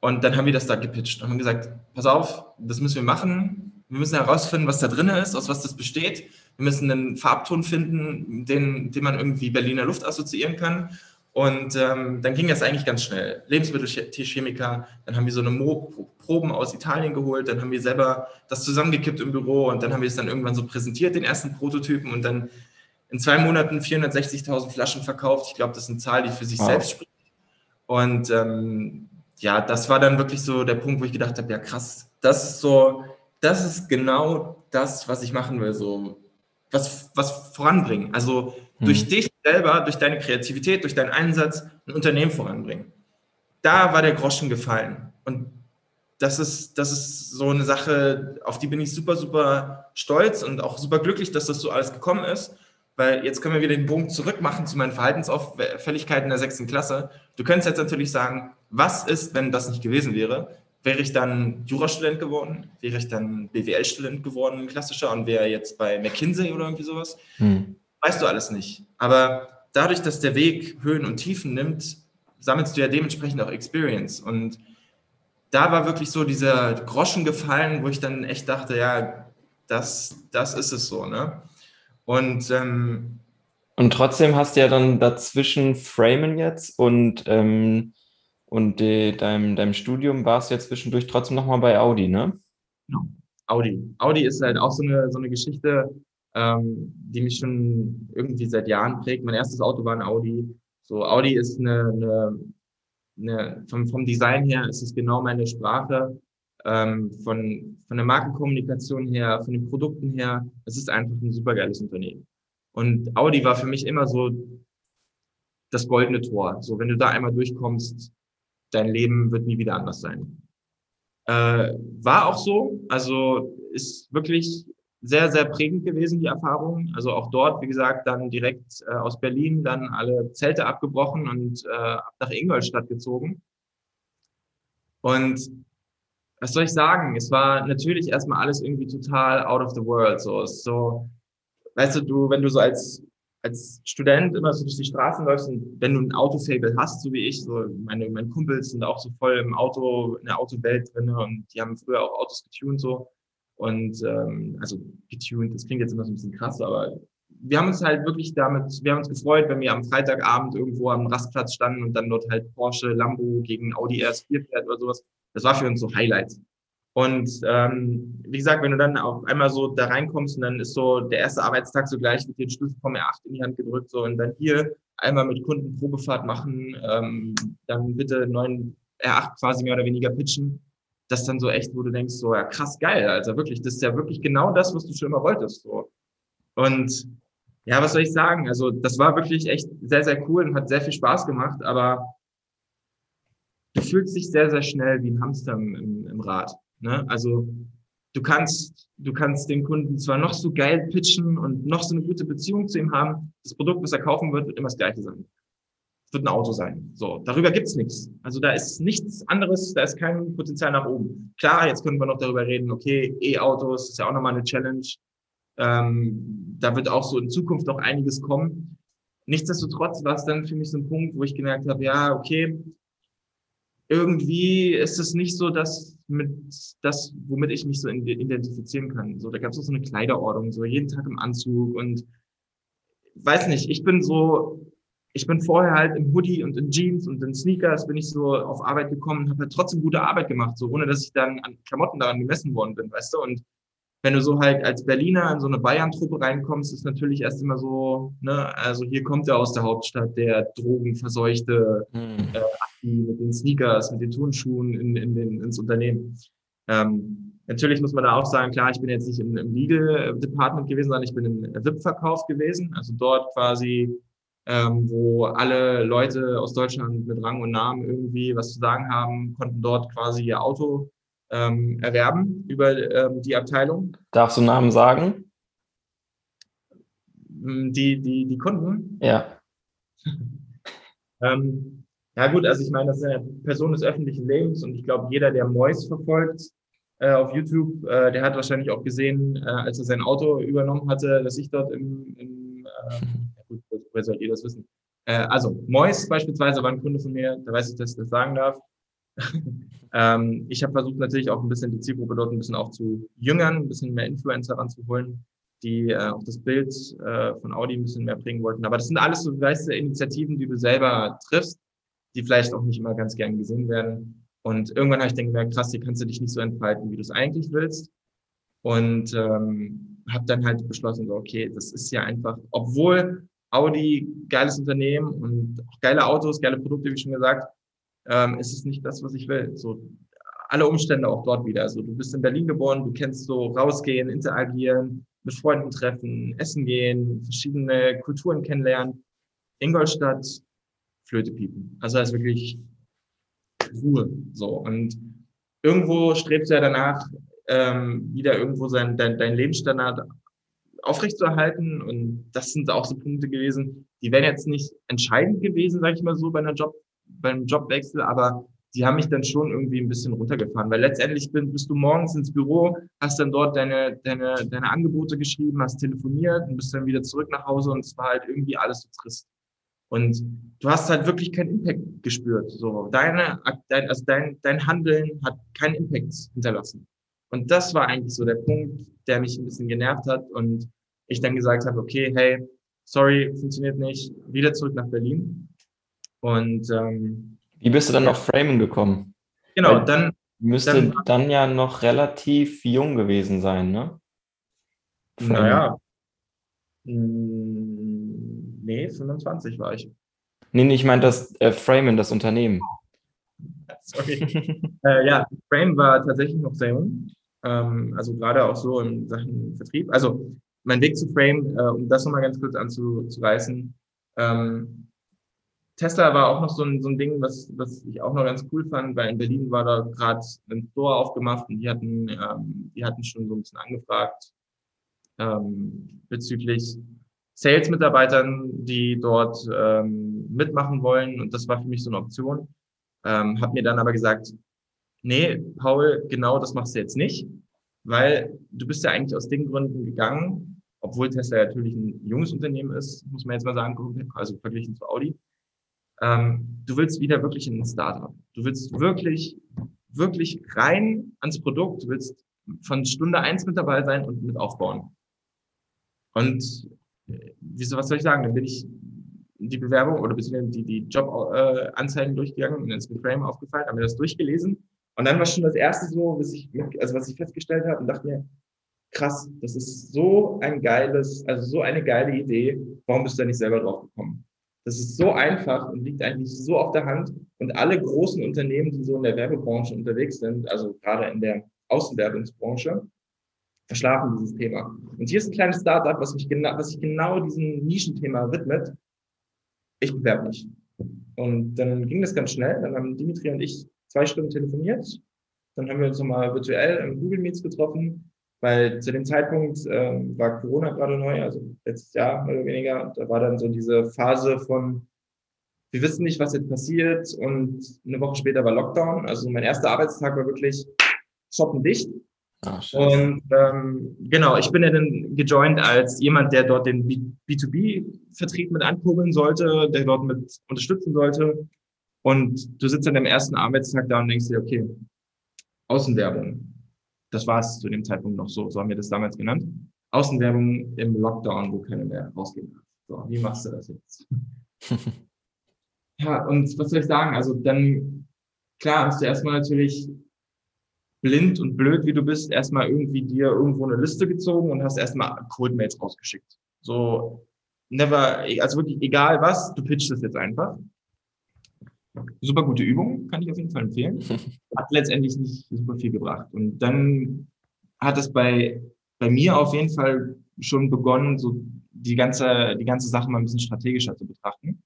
und dann haben wir das da gepitcht und haben gesagt, pass auf, das müssen wir machen. Wir müssen herausfinden, was da drin ist, aus was das besteht. Wir müssen einen Farbton finden, den, den man irgendwie Berliner Luft assoziieren kann. Und ähm, dann ging das eigentlich ganz schnell. Lebensmittelchemiker, dann haben wir so eine Mo Proben aus Italien geholt, dann haben wir selber das zusammengekippt im Büro und dann haben wir es dann irgendwann so präsentiert, den ersten Prototypen und dann in zwei Monaten 460.000 Flaschen verkauft. Ich glaube, das ist eine Zahl, die für sich wow. selbst spricht. Und ähm, ja, das war dann wirklich so der Punkt, wo ich gedacht habe, ja krass, das ist so, das ist genau das, was ich machen will. So was, was voranbringen. Also mhm. durch dich selber, durch deine Kreativität, durch deinen Einsatz ein Unternehmen voranbringen. Da war der Groschen gefallen. Und das ist, das ist so eine Sache, auf die bin ich super, super stolz und auch super glücklich, dass das so alles gekommen ist. Weil jetzt können wir wieder den Bogen zurückmachen zu meinen Verhaltensauffälligkeiten der sechsten Klasse. Du könntest jetzt natürlich sagen, was ist, wenn das nicht gewesen wäre? Wäre ich dann Jurastudent geworden, wäre ich dann BWL-Student geworden, klassischer, und wäre jetzt bei McKinsey oder irgendwie sowas. Hm. Weißt du alles nicht. Aber dadurch, dass der Weg Höhen und Tiefen nimmt, sammelst du ja dementsprechend auch Experience. Und da war wirklich so dieser Groschen gefallen, wo ich dann echt dachte, ja, das, das ist es so, ne? Und, ähm, und trotzdem hast du ja dann dazwischen Framen jetzt und ähm, und de, deinem, deinem Studium warst du ja zwischendurch trotzdem nochmal bei Audi, ne? Genau. Audi. Audi ist halt auch so eine, so eine Geschichte, ähm, die mich schon irgendwie seit Jahren prägt. Mein erstes Auto war ein Audi. So, Audi ist eine, eine, eine vom, vom Design her ist es genau meine Sprache. Ähm, von, von der Markenkommunikation her, von den Produkten her. Es ist einfach ein supergeiles Unternehmen. Und Audi war für mich immer so das goldene Tor. So, wenn du da einmal durchkommst, dein Leben wird nie wieder anders sein. Äh, war auch so, also ist wirklich sehr, sehr prägend gewesen, die Erfahrung. Also auch dort, wie gesagt, dann direkt äh, aus Berlin dann alle Zelte abgebrochen und äh, nach Ingolstadt gezogen. Und was soll ich sagen? Es war natürlich erstmal alles irgendwie total out of the world. So, so, weißt du, du, wenn du so als, als Student immer so durch die Straßen läufst und wenn du ein Autofable hast, so wie ich, so meine, meine Kumpels sind auch so voll im Auto, in der Autowelt drin und die haben früher auch Autos getuned so. Und ähm, also getuned, das klingt jetzt immer so ein bisschen krass, aber wir haben uns halt wirklich damit, wir haben uns gefreut, wenn wir am Freitagabend irgendwo am Rastplatz standen und dann dort halt Porsche, Lambo gegen Audi RS4 fährt oder sowas. Das war für uns so Highlights. Und ähm, wie gesagt, wenn du dann auf einmal so da reinkommst und dann ist so der erste Arbeitstag so gleich mit den Schlüssel vom R8 in die Hand gedrückt so und dann hier einmal mit Kunden Probefahrt machen, ähm, dann bitte neuen R8 quasi mehr oder weniger pitchen das dann so echt, wo du denkst, so, ja, krass geil, also wirklich, das ist ja wirklich genau das, was du schon immer wolltest, so. Und ja, was soll ich sagen? Also, das war wirklich echt sehr, sehr cool und hat sehr viel Spaß gemacht, aber du fühlst dich sehr, sehr schnell wie ein Hamster im, im Rad. Ne? Also, du kannst, du kannst den Kunden zwar noch so geil pitchen und noch so eine gute Beziehung zu ihm haben, das Produkt, was er kaufen wird, wird immer das gleiche sein wird ein Auto sein. So, darüber gibt's nichts. Also da ist nichts anderes, da ist kein Potenzial nach oben. Klar, jetzt können wir noch darüber reden, okay, E-Autos ist ja auch nochmal eine Challenge. Ähm, da wird auch so in Zukunft noch einiges kommen. Nichtsdestotrotz war es dann für mich so ein Punkt, wo ich gemerkt habe, ja, okay, irgendwie ist es nicht so, dass mit das, womit ich mich so identifizieren kann. So, da gab es so eine Kleiderordnung, so jeden Tag im Anzug und weiß nicht, ich bin so, ich bin vorher halt im Hoodie und in Jeans und in Sneakers bin ich so auf Arbeit gekommen und habe halt trotzdem gute Arbeit gemacht, so ohne dass ich dann an Klamotten daran gemessen worden bin, weißt du? Und wenn du so halt als Berliner in so eine Bayern-Truppe reinkommst, ist natürlich erst immer so, ne, also hier kommt er aus der Hauptstadt, der drogenverseuchte mhm. äh, mit den Sneakers, mit den Turnschuhen in, in den, ins Unternehmen. Ähm, natürlich muss man da auch sagen, klar, ich bin jetzt nicht im, im Legal-Department gewesen, sondern ich bin im VIP-Verkauf gewesen, also dort quasi ähm, wo alle Leute aus Deutschland mit Rang und Namen irgendwie was zu sagen haben, konnten dort quasi ihr Auto ähm, erwerben über ähm, die Abteilung. Darfst du Namen sagen? Hm, die, die, die Kunden? Ja. ähm, ja gut, also ich meine, das ist eine Person des öffentlichen Lebens und ich glaube, jeder, der Mois verfolgt äh, auf YouTube, äh, der hat wahrscheinlich auch gesehen, äh, als er sein Auto übernommen hatte, dass ich dort im, im äh, gut, woher sollt ihr das wissen? Äh, also, Mois beispielsweise war ein Kunde von mir, da weiß ich, dass ich das sagen darf. ähm, ich habe versucht natürlich auch ein bisschen die Zielgruppe dort ein bisschen auch zu jüngern, ein bisschen mehr Influencer ranzuholen, die äh, auch das Bild äh, von Audi ein bisschen mehr bringen wollten. Aber das sind alles so, weißt Initiativen, die du selber triffst, die vielleicht auch nicht immer ganz gern gesehen werden. Und irgendwann habe ich dann gemerkt, krass, hier kannst du dich nicht so entfalten, wie du es eigentlich willst. Und ähm, habe dann halt beschlossen, so, okay, das ist ja einfach, obwohl Audi, geiles Unternehmen und auch geile Autos, geile Produkte, wie schon gesagt, ähm, ist es nicht das, was ich will. So alle Umstände auch dort wieder. Also du bist in Berlin geboren, du kennst so rausgehen, interagieren, mit Freunden treffen, essen gehen, verschiedene Kulturen kennenlernen. Ingolstadt, Flöte piepen. Also das ist wirklich Ruhe. So. Und irgendwo strebst du ja danach, ähm, wieder irgendwo sein, dein, dein Lebensstandard aufrechtzuerhalten. Und das sind auch so Punkte gewesen, die wären jetzt nicht entscheidend gewesen, sage ich mal so, bei einer Job, beim Jobwechsel, aber die haben mich dann schon irgendwie ein bisschen runtergefahren, weil letztendlich bist du morgens ins Büro, hast dann dort deine, deine, deine Angebote geschrieben, hast telefoniert und bist dann wieder zurück nach Hause und es war halt irgendwie alles so trist. Und du hast halt wirklich keinen Impact gespürt. So, deine, dein, also dein, dein Handeln hat keinen Impact hinterlassen. Und das war eigentlich so der Punkt, der mich ein bisschen genervt hat und ich dann gesagt habe, okay, hey, sorry, funktioniert nicht, wieder zurück nach Berlin. Und ähm, wie bist du dann auf Framing gekommen? Genau, Weil dann müsste dann, dann, ja noch relativ jung gewesen sein, ne? Framing. Naja, hm, nee, 25 war ich. Nee, nee ich meine das äh, Framen, das Unternehmen. Sorry. äh, ja, Frame war tatsächlich noch sehr jung. Ähm, also gerade auch so in Sachen Vertrieb. Also mein Weg zu Frame, äh, um das nochmal ganz kurz anzureißen. Ähm, Tesla war auch noch so ein, so ein Ding, was, was ich auch noch ganz cool fand, weil in Berlin war da gerade ein Store aufgemacht und die hatten, ähm, die hatten schon so ein bisschen angefragt, ähm, bezüglich Sales-Mitarbeitern, die dort ähm, mitmachen wollen. Und das war für mich so eine Option. Ähm, habe mir dann aber gesagt, nee, Paul, genau das machst du jetzt nicht, weil du bist ja eigentlich aus den Gründen gegangen, obwohl Tesla natürlich ein junges Unternehmen ist, muss man jetzt mal sagen, also verglichen zu Audi. Ähm, du willst wieder wirklich in ein Startup. Du willst wirklich, wirklich rein ans Produkt. Du willst von Stunde eins mit dabei sein und mit aufbauen. Und äh, wieso, was soll ich sagen? Dann bin ich die Bewerbung oder beziehungsweise die, die Jobanzeigen äh, durchgegangen und ins Frame aufgefallen, haben mir das durchgelesen. Und dann war schon das erste so, was ich, also was ich festgestellt habe und dachte mir, krass, das ist so ein geiles, also so eine geile Idee. Warum bist du da nicht selber drauf gekommen? Das ist so einfach und liegt eigentlich so auf der Hand. Und alle großen Unternehmen, die so in der Werbebranche unterwegs sind, also gerade in der Außenwerbungsbranche, verschlafen dieses Thema. Und hier ist ein kleines Startup, was, mich genau, was sich genau diesem Nischenthema widmet. Ich bewerbe mich. Und dann ging das ganz schnell. Dann haben Dimitri und ich zwei Stunden telefoniert. Dann haben wir uns nochmal virtuell im Google Meets getroffen, weil zu dem Zeitpunkt ähm, war Corona gerade neu, also letztes Jahr mehr oder weniger. Da war dann so diese Phase von, wir wissen nicht, was jetzt passiert und eine Woche später war Lockdown. Also mein erster Arbeitstag war wirklich shoppen dicht. Ach, und ähm, genau, ich bin ja dann gejoint als jemand, der dort den B2B-Vertrieb mit ankurbeln sollte, der dort mit unterstützen sollte. Und du sitzt an dem ersten Arbeitstag da und denkst dir, okay, Außenwerbung. Das war es zu dem Zeitpunkt noch so, so haben wir das damals genannt. Außenwerbung im Lockdown, wo keiner mehr rausgehen darf. So, wie machst du das jetzt? ja, und was soll ich sagen? Also dann, klar, hast du erstmal natürlich blind und blöd, wie du bist, erstmal irgendwie dir irgendwo eine Liste gezogen und hast erstmal Codemails rausgeschickt. So, never, also wirklich egal was, du pitchst es jetzt einfach. Super gute Übung, kann ich auf jeden Fall empfehlen. Hat letztendlich nicht super viel gebracht. Und dann hat es bei, bei mir auf jeden Fall schon begonnen, so die ganze, die ganze Sache mal ein bisschen strategischer zu betrachten.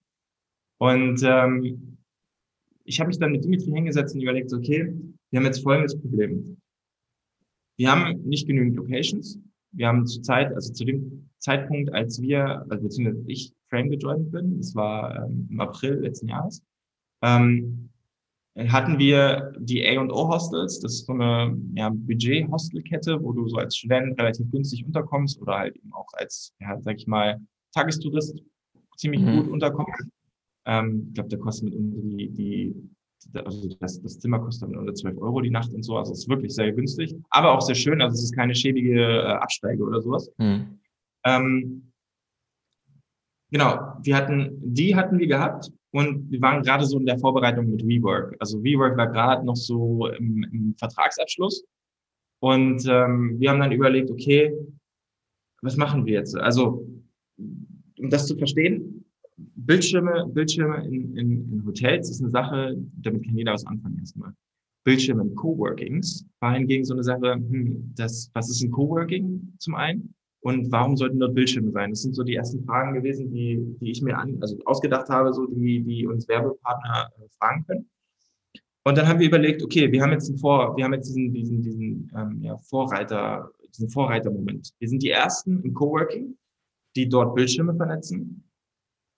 Und ähm, ich habe mich dann mit Dimitri hingesetzt und überlegt, okay, wir haben jetzt folgendes Problem. Wir haben nicht genügend Locations. Wir haben zur Zeit, also zu dem Zeitpunkt, als wir, also beziehungsweise ich Frame gejoint bin, das war ähm, im April letzten Jahres, ähm, hatten wir die A&O Hostels, das ist so eine ja, Budget-Hostelkette, wo du so als Student relativ günstig unterkommst oder halt eben auch als, ja, sag ich mal, Tagestourist ziemlich mhm. gut unterkommst. Ähm, ich glaube, der kostet mit die, die also das, das Zimmer kostet dann unter 12 Euro die Nacht und so, also es ist wirklich sehr günstig, aber auch sehr schön, also es ist keine schäbige äh, Absteige oder sowas. Mhm. Ähm, genau, wir hatten, die hatten wir gehabt und wir waren gerade so in der Vorbereitung mit WeWork. Also WeWork war gerade noch so im, im Vertragsabschluss und ähm, wir haben dann überlegt, okay, was machen wir jetzt? Also, um das zu verstehen, Bildschirme, Bildschirme in, in, in Hotels ist eine Sache, damit kann jeder was anfangen erstmal. Bildschirme in Coworkings war hingegen so eine Sache, hm, das, was ist ein Coworking zum einen? Und warum sollten dort Bildschirme sein? Das sind so die ersten Fragen gewesen, die, die ich mir an, also ausgedacht habe, so die, die uns Werbepartner äh, fragen können. Und dann haben wir überlegt, okay, wir haben jetzt Vor, wir haben jetzt diesen, diesen, diesen ähm, ja, Vorreiter, diesen Vorreitermoment. Wir sind die ersten im Coworking, die dort Bildschirme vernetzen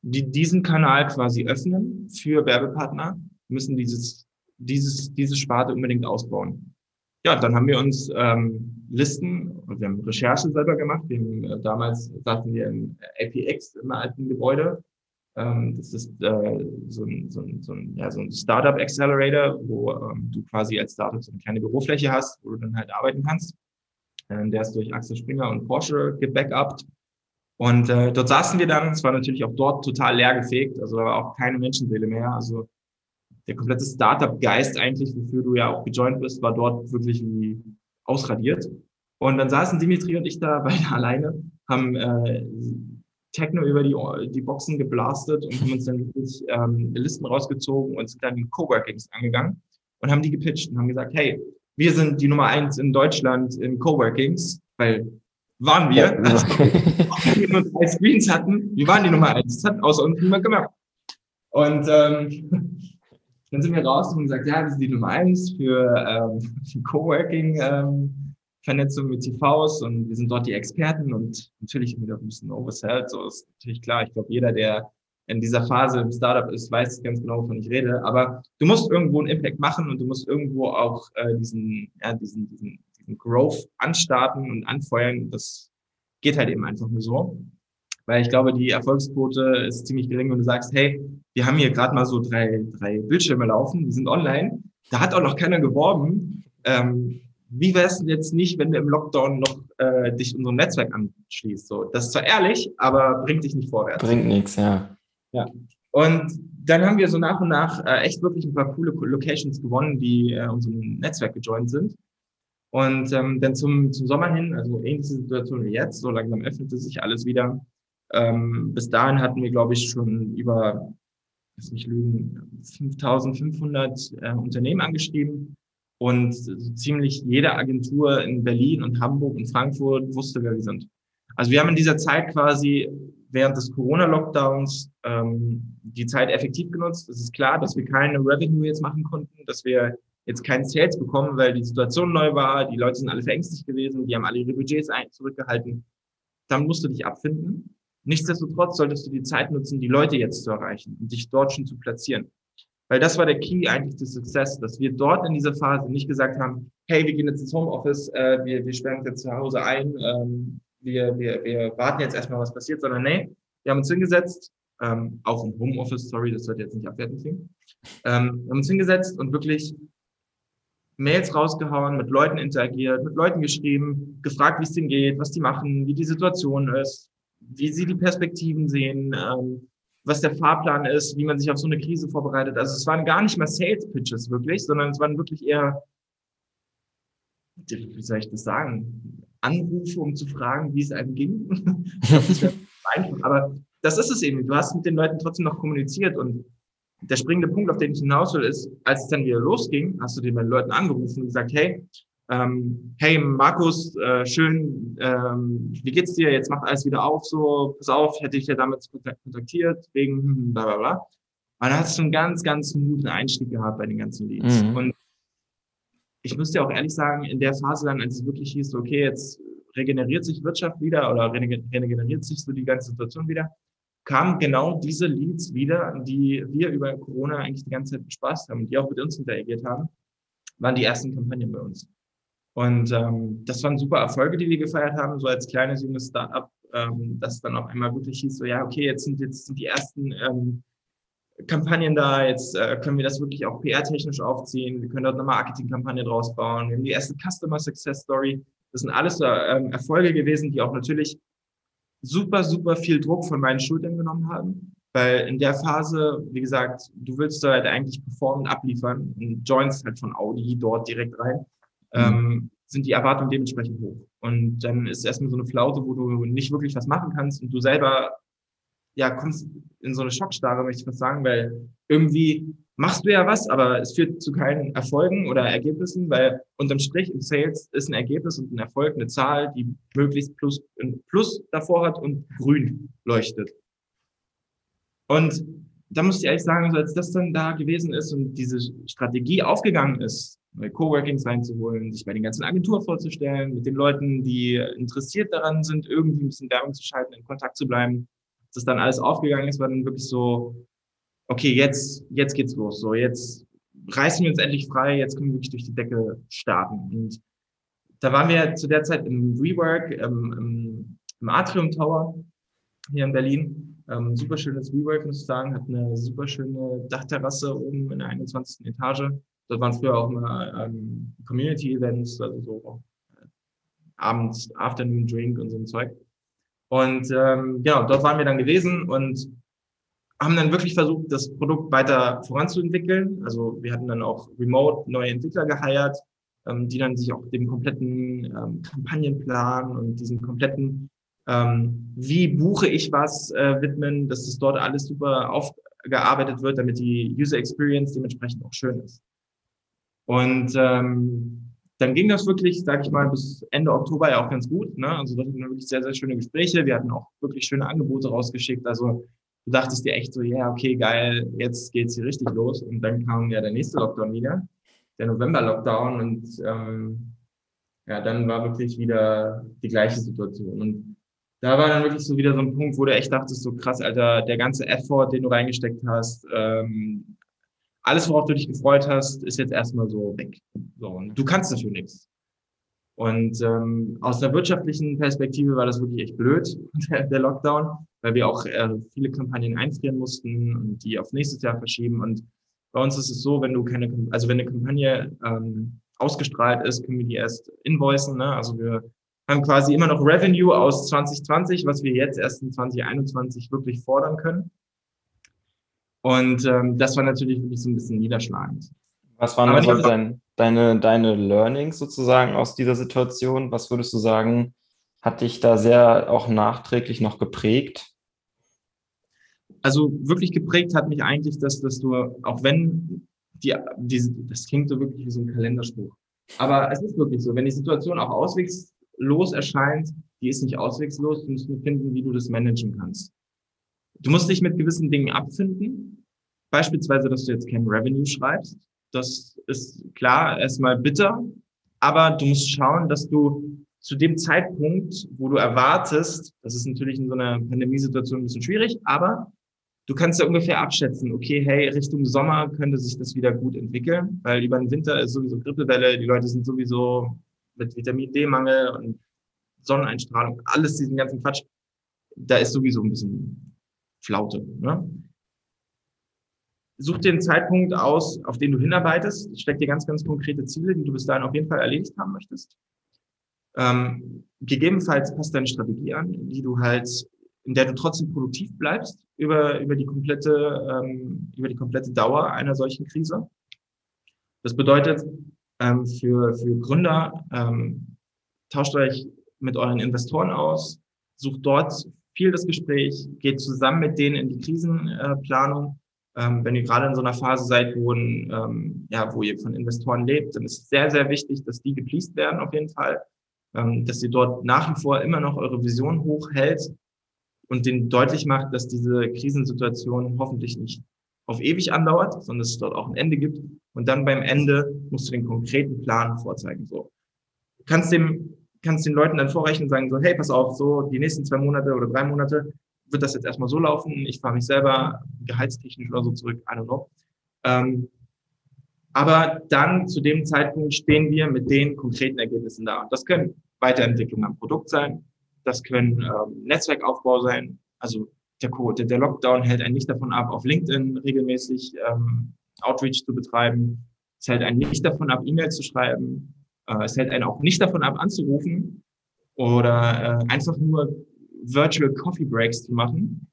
die diesen Kanal quasi öffnen für Werbepartner, müssen dieses, dieses, diese Sparte unbedingt ausbauen. Ja, dann haben wir uns ähm, Listen, wir haben Recherche selber gemacht. Wir haben, äh, damals saßen wir im APX im alten Gebäude. Ähm, das ist äh, so ein, so ein, so ein, ja, so ein Startup Accelerator, wo ähm, du quasi als Startup so eine kleine Bürofläche hast, wo du dann halt arbeiten kannst. Ähm, der ist durch Axel Springer und Porsche gebackupt. Und äh, dort saßen wir dann, es war natürlich auch dort total leer gefegt, also da war auch keine Menschenseele mehr. Also der komplette Startup-Geist eigentlich, wofür du ja auch gejoint bist, war dort wirklich wie ausradiert. Und dann saßen Dimitri und ich da beide alleine, haben äh, Techno über die, die Boxen geblastet und haben uns dann wirklich ähm, Listen rausgezogen und sind dann in Coworkings angegangen und haben die gepitcht und haben gesagt, hey, wir sind die Nummer eins in Deutschland in Coworkings, weil waren wir, ja, also, wir nur drei Screens hatten, wir waren die Nummer eins. Das hat außer uns niemand gemerkt. Und ähm, dann sind wir raus und haben gesagt, ja, wir sind die Nummer eins für, ähm, für Coworking, ähm, Vernetzung mit TVs und wir sind dort die Experten und natürlich haben wir doch ein bisschen oversellt, so ist natürlich klar. Ich glaube, jeder, der in dieser Phase im Startup ist, weiß ganz genau, wovon ich rede. Aber du musst irgendwo einen Impact machen und du musst irgendwo auch äh, diesen, ja, diesen, diesen, diesen Growth anstarten und anfeuern. Das geht halt eben einfach nur so. Weil ich glaube, die Erfolgsquote ist ziemlich gering, wenn du sagst, hey, wir haben hier gerade mal so drei, drei Bildschirme laufen, die sind online. Da hat auch noch keiner geworben. Ähm, wie wäre es jetzt nicht, wenn du im Lockdown noch äh, dich unserem Netzwerk anschließt? So, das ist zwar ehrlich, aber bringt dich nicht vorwärts. Bringt nichts, ja. Ja. Und dann haben wir so nach und nach äh, echt wirklich ein paar coole Locations gewonnen, die äh, unserem Netzwerk gejoint sind. Und ähm, dann zum, zum Sommer hin, also ähnliche Situation wie jetzt, so langsam öffnete sich alles wieder. Ähm, bis dahin hatten wir, glaube ich, schon über, lass mich lügen, 5500 äh, Unternehmen angeschrieben. Und so ziemlich jede Agentur in Berlin und Hamburg und Frankfurt wusste, wer wir sind. Also wir haben in dieser Zeit quasi während des Corona-Lockdowns ähm, die Zeit effektiv genutzt. Es ist klar, dass wir keine Revenue jetzt machen konnten, dass wir jetzt keinen Sales bekommen, weil die Situation neu war, die Leute sind alle verängstigt gewesen, die haben alle ihre Budgets zurückgehalten. Dann musst du dich abfinden. Nichtsdestotrotz solltest du die Zeit nutzen, die Leute jetzt zu erreichen und dich dort schon zu platzieren. Weil das war der Key eigentlich des Success, dass wir dort in dieser Phase nicht gesagt haben, hey, wir gehen jetzt ins Homeoffice, äh, wir, wir sperren uns jetzt zu Hause ein, ähm, wir, wir, wir warten jetzt erstmal, was passiert, sondern nee, wir haben uns hingesetzt, ähm, auch im Homeoffice, sorry, das sollte jetzt nicht abwertend klingen, ähm, wir haben uns hingesetzt und wirklich Mails rausgehauen, mit Leuten interagiert, mit Leuten geschrieben, gefragt, wie es denen geht, was die machen, wie die Situation ist, wie sie die Perspektiven sehen, ähm, was der Fahrplan ist, wie man sich auf so eine Krise vorbereitet. Also es waren gar nicht mal Sales Pitches wirklich, sondern es waren wirklich eher, wie soll ich das sagen, Anrufe, um zu fragen, wie es einem ging. das Aber das ist es eben. Du hast mit den Leuten trotzdem noch kommuniziert und der springende Punkt, auf den ich hinaus will, ist, als es dann wieder losging, hast du den Leuten angerufen und gesagt, hey, ähm, hey Markus, äh, schön, ähm, wie geht's dir? Jetzt macht alles wieder auf, so, pass auf, hätte ich ja damals kontaktiert, wegen hm, bla bla bla. Und dann hast du einen ganz, ganz smoothen Einstieg gehabt bei den ganzen Leads. Mhm. Und ich muss dir auch ehrlich sagen, in der Phase dann, als es wirklich hieß, okay, jetzt regeneriert sich Wirtschaft wieder oder regeneriert sich so die ganze Situation wieder, kamen genau diese Leads wieder, die wir über Corona eigentlich die ganze Zeit bespaßt haben, die auch mit uns interagiert haben, waren die ersten Kampagnen bei uns. Und ähm, das waren super Erfolge, die wir gefeiert haben, so als kleines junges Startup, ähm, das dann auf einmal wirklich hieß, so ja, okay, jetzt sind jetzt sind die ersten ähm, Kampagnen da, jetzt äh, können wir das wirklich auch PR-technisch aufziehen, wir können dort eine Marketingkampagne draus bauen, wir haben die erste Customer Success Story. Das sind alles äh, Erfolge gewesen, die auch natürlich super, super viel Druck von meinen Schultern genommen haben. Weil in der Phase, wie gesagt, du willst da halt eigentlich performen, abliefern und joinst halt von Audi dort direkt rein. Ähm, sind die Erwartungen dementsprechend hoch. Und dann ist erstmal so eine Flaute, wo du nicht wirklich was machen kannst und du selber ja, kommst in so eine Schockstarre, möchte ich mal sagen, weil irgendwie machst du ja was, aber es führt zu keinen Erfolgen oder Ergebnissen, weil unterm Strich im Sales ist ein Ergebnis und ein Erfolg eine Zahl, die möglichst plus, ein Plus davor hat und grün leuchtet. Und da muss ich ehrlich sagen, als das dann da gewesen ist und diese Strategie aufgegangen ist, Coworkings reinzuholen, sich bei den ganzen Agenturen vorzustellen, mit den Leuten, die interessiert daran sind, irgendwie ein bisschen Werbung zu schalten, in Kontakt zu bleiben, das dann alles aufgegangen ist, war dann wirklich so, okay, jetzt, jetzt geht's los. So, jetzt reißen wir uns endlich frei, jetzt können wir wirklich durch die Decke starten. Und da waren wir zu der Zeit im Rework, ähm, im, im Atrium Tower hier in Berlin. Ähm, super schönes Rework, muss ich sagen, hat eine super schöne Dachterrasse oben in der 21. Etage. Dort waren früher auch immer ähm, Community-Events, also so äh, abends Afternoon Drink und so ein Zeug. Und ähm, genau, dort waren wir dann gewesen und haben dann wirklich versucht, das Produkt weiter voranzuentwickeln. Also wir hatten dann auch remote neue Entwickler geheiert, ähm, die dann sich auch dem kompletten ähm, Kampagnenplan und diesen kompletten, ähm, wie buche ich was, äh, widmen, dass das dort alles super aufgearbeitet wird, damit die User Experience dementsprechend auch schön ist. Und ähm, dann ging das wirklich, sage ich mal, bis Ende Oktober ja auch ganz gut. Ne? Also da hatten wir wirklich sehr, sehr schöne Gespräche. Wir hatten auch wirklich schöne Angebote rausgeschickt. Also du dachtest dir echt so, ja, yeah, okay, geil, jetzt geht's hier richtig los. Und dann kam ja der nächste Lockdown wieder, der November-Lockdown. Und ähm, ja, dann war wirklich wieder die gleiche Situation. Und da war dann wirklich so wieder so ein Punkt, wo du echt dachtest, so krass, Alter, der ganze Effort, den du reingesteckt hast, ähm, alles, worauf du dich gefreut hast, ist jetzt erstmal so weg. So, und du kannst dafür nichts. Und ähm, aus der wirtschaftlichen Perspektive war das wirklich echt blöd, der, der Lockdown, weil wir auch äh, viele Kampagnen einfrieren mussten und die auf nächstes Jahr verschieben. Und bei uns ist es so, wenn du keine, also wenn eine Kampagne ähm, ausgestrahlt ist, können wir die erst invoicen. Ne? Also wir haben quasi immer noch Revenue aus 2020, was wir jetzt erst in 2021 wirklich fordern können. Und ähm, das war natürlich wirklich so ein bisschen niederschlagend. Was waren also dein, deine, deine Learnings sozusagen aus dieser Situation? Was würdest du sagen, hat dich da sehr auch nachträglich noch geprägt? Also wirklich geprägt hat mich eigentlich, dass, dass du, auch wenn die, diese, das klingt so wirklich wie so ein Kalenderspruch. Aber es ist wirklich so, wenn die Situation auch auswegslos erscheint, die ist nicht auswegslos, du musst nur finden, wie du das managen kannst. Du musst dich mit gewissen Dingen abfinden. Beispielsweise, dass du jetzt kein Revenue schreibst. Das ist klar, erstmal bitter. Aber du musst schauen, dass du zu dem Zeitpunkt, wo du erwartest, das ist natürlich in so einer Pandemiesituation ein bisschen schwierig, aber du kannst ja ungefähr abschätzen, okay, hey, Richtung Sommer könnte sich das wieder gut entwickeln, weil über den Winter ist sowieso Grippewelle, die Leute sind sowieso mit Vitamin D-Mangel und Sonneneinstrahlung, alles diesen ganzen Quatsch. Da ist sowieso ein bisschen Flaute. Ne? Such einen Zeitpunkt aus, auf den du hinarbeitest. Steck dir ganz, ganz konkrete Ziele, die du bis dahin auf jeden Fall erledigt haben möchtest. Ähm, gegebenenfalls passt deine Strategie an, die du halt in der du trotzdem produktiv bleibst über, über, die komplette, ähm, über die komplette Dauer einer solchen Krise. Das bedeutet ähm, für, für Gründer, ähm, tauscht euch mit euren Investoren aus, sucht dort viel das Gespräch, geht zusammen mit denen in die Krisenplanung. Ähm, wenn ihr gerade in so einer Phase seid, wo, ein, ähm, ja, wo ihr von Investoren lebt, dann ist es sehr, sehr wichtig, dass die gepleased werden auf jeden Fall, ähm, dass ihr dort nach wie vor immer noch eure Vision hochhält und den deutlich macht, dass diese Krisensituation hoffentlich nicht auf ewig andauert, sondern dass es dort auch ein Ende gibt. Und dann beim Ende musst du den konkreten Plan vorzeigen. So. Du kannst dem, kannst den Leuten dann vorrechnen und sagen so, hey, pass auf, so die nächsten zwei Monate oder drei Monate wird das jetzt erstmal so laufen. Ich fahre mich selber gehaltstechnisch oder so zurück, I don't know. Ähm, aber dann zu dem Zeitpunkt stehen wir mit den konkreten Ergebnissen da. Das können Weiterentwicklungen am Produkt sein, das können ähm, Netzwerkaufbau sein. Also der, Code, der Lockdown hält einen nicht davon ab, auf LinkedIn regelmäßig ähm, Outreach zu betreiben. Es hält einen nicht davon ab, E-Mail zu schreiben. Äh, es hält einen auch nicht davon ab, anzurufen oder äh, einfach nur Virtual Coffee Breaks zu machen.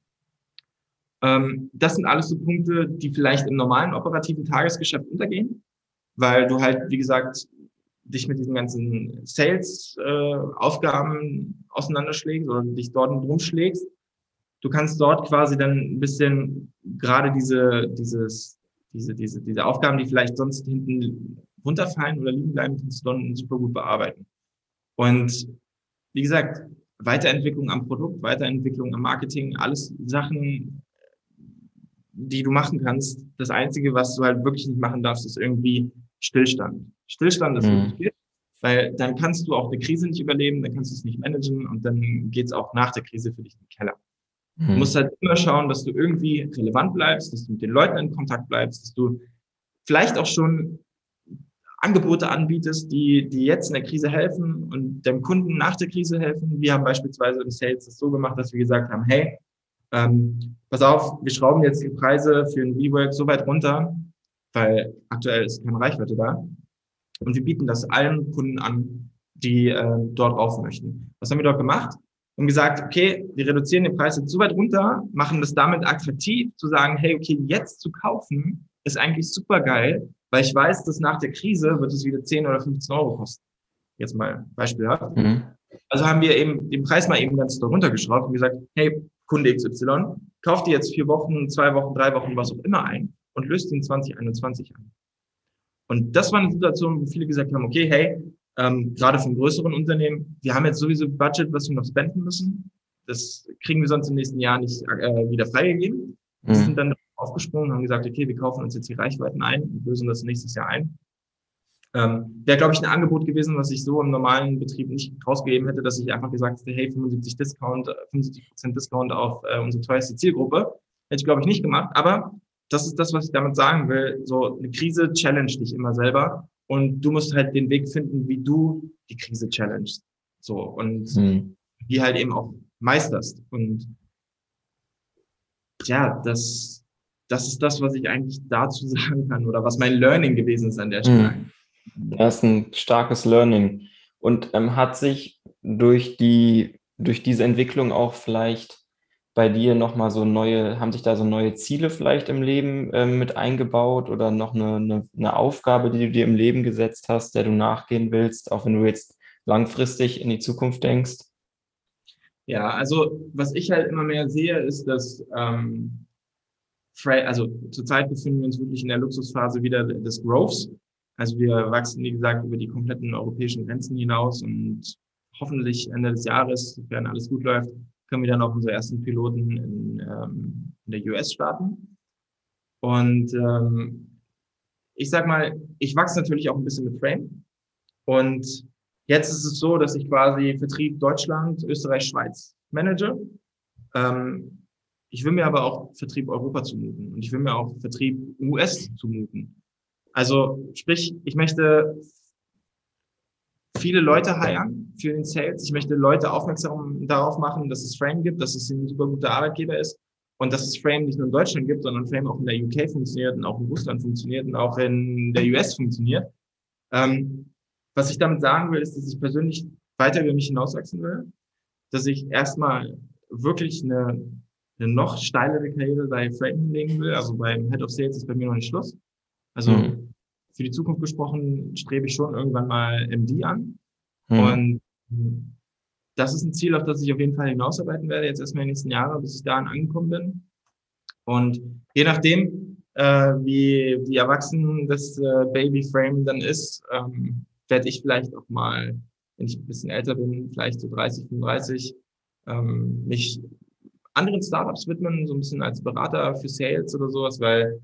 Ähm, das sind alles so Punkte, die vielleicht im normalen operativen Tagesgeschäft untergehen, weil du halt, wie gesagt, dich mit diesen ganzen Sales-Aufgaben äh, auseinanderschlägst oder dich dort drum schlägst. Du kannst dort quasi dann ein bisschen gerade diese, dieses, diese, diese, diese Aufgaben, die vielleicht sonst hinten runterfallen oder liegen bleiben, kannst du dann super gut bearbeiten. Und wie gesagt, Weiterentwicklung am Produkt, Weiterentwicklung am Marketing, alles Sachen, die du machen kannst. Das Einzige, was du halt wirklich nicht machen darfst, ist irgendwie Stillstand. Stillstand ist mhm. wirklich viel, weil dann kannst du auch eine Krise nicht überleben, dann kannst du es nicht managen und dann geht es auch nach der Krise für dich in den Keller. Mhm. Du musst halt immer schauen, dass du irgendwie relevant bleibst, dass du mit den Leuten in Kontakt bleibst, dass du vielleicht auch schon Angebote anbietest, die, die jetzt in der Krise helfen und dem Kunden nach der Krise helfen. Wir haben beispielsweise im Sales das so gemacht, dass wir gesagt haben, hey, ähm, pass auf, wir schrauben jetzt die Preise für ein WeWork so weit runter, weil aktuell ist keine Reichweite da. Und wir bieten das allen Kunden an, die äh, dort rauf möchten. Was haben wir dort gemacht? Und gesagt, okay, wir reduzieren den Preis jetzt so weit runter, machen das damit attraktiv, zu sagen, hey, okay, jetzt zu kaufen ist eigentlich super geil, weil ich weiß, dass nach der Krise wird es wieder 10 oder 15 Euro kosten. Jetzt mal beispielhaft. Mhm. Also haben wir eben den Preis mal eben ganz runtergeschraubt und gesagt, hey, Kunde XY, kauft dir jetzt vier Wochen, zwei Wochen, drei Wochen, was auch immer ein und löst ihn 2021 an. Und das war eine Situation, wo viele gesagt haben, okay, hey, ähm, gerade von größeren Unternehmen, wir haben jetzt sowieso Budget, was wir noch spenden müssen. Das kriegen wir sonst im nächsten Jahr nicht äh, wieder freigegeben. Mhm. Wir sind dann aufgesprungen und haben gesagt, okay, wir kaufen uns jetzt die Reichweiten ein und lösen das nächstes Jahr ein. Ähm, Wäre, glaube ich, ein Angebot gewesen, was ich so im normalen Betrieb nicht rausgegeben hätte, dass ich einfach gesagt hätte, hey, 75 Discount, 75% Discount auf äh, unsere teuerste Zielgruppe. Hätte ich, glaube ich, nicht gemacht. Aber das ist das, was ich damit sagen will. So eine Krise challenge dich immer selber und du musst halt den Weg finden, wie du die Krise challengest. So und hm. die halt eben auch meisterst. Und ja, das, das ist das, was ich eigentlich dazu sagen kann oder was mein Learning gewesen ist an der Stelle. Hm. Das ist ein starkes Learning. Und ähm, hat sich durch die, durch diese Entwicklung auch vielleicht bei dir nochmal so neue, haben sich da so neue Ziele vielleicht im Leben ähm, mit eingebaut oder noch eine, eine, eine, Aufgabe, die du dir im Leben gesetzt hast, der du nachgehen willst, auch wenn du jetzt langfristig in die Zukunft denkst? Ja, also was ich halt immer mehr sehe, ist, dass ähm, also zurzeit befinden wir uns wirklich in der Luxusphase wieder des Growths. Also wir wachsen, wie gesagt, über die kompletten europäischen Grenzen hinaus und hoffentlich Ende des Jahres, wenn alles gut läuft, können wir dann auch unsere ersten Piloten in, ähm, in der US starten. Und ähm, ich sag mal, ich wachse natürlich auch ein bisschen mit Frame. Und jetzt ist es so, dass ich quasi Vertrieb Deutschland, Österreich, Schweiz manage. Ähm, ich will mir aber auch Vertrieb Europa zumuten und ich will mir auch Vertrieb US zumuten. Also sprich, ich möchte viele Leute heiern für den Sales. Ich möchte Leute aufmerksam darauf machen, dass es Frame gibt, dass es ein super guter Arbeitgeber ist und dass es Frame nicht nur in Deutschland gibt, sondern Frame auch in der UK funktioniert und auch in Russland funktioniert und auch in der US funktioniert. Ähm, was ich damit sagen will, ist, dass ich persönlich weiter über mich hinauswachsen will, dass ich erstmal wirklich eine, eine noch steilere Karriere bei Frame hinlegen will. Also beim Head of Sales ist bei mir noch nicht Schluss. Also mhm. für die Zukunft gesprochen strebe ich schon irgendwann mal MD an. Mhm. Und das ist ein Ziel, auf das ich auf jeden Fall hinausarbeiten werde, jetzt erstmal in den nächsten Jahren, bis ich dahin angekommen bin. Und je nachdem, äh, wie, wie erwachsen das äh, Babyframe dann ist, ähm, werde ich vielleicht auch mal, wenn ich ein bisschen älter bin, vielleicht so 30, 35, ähm, mich anderen Startups widmen, so ein bisschen als Berater für Sales oder sowas, weil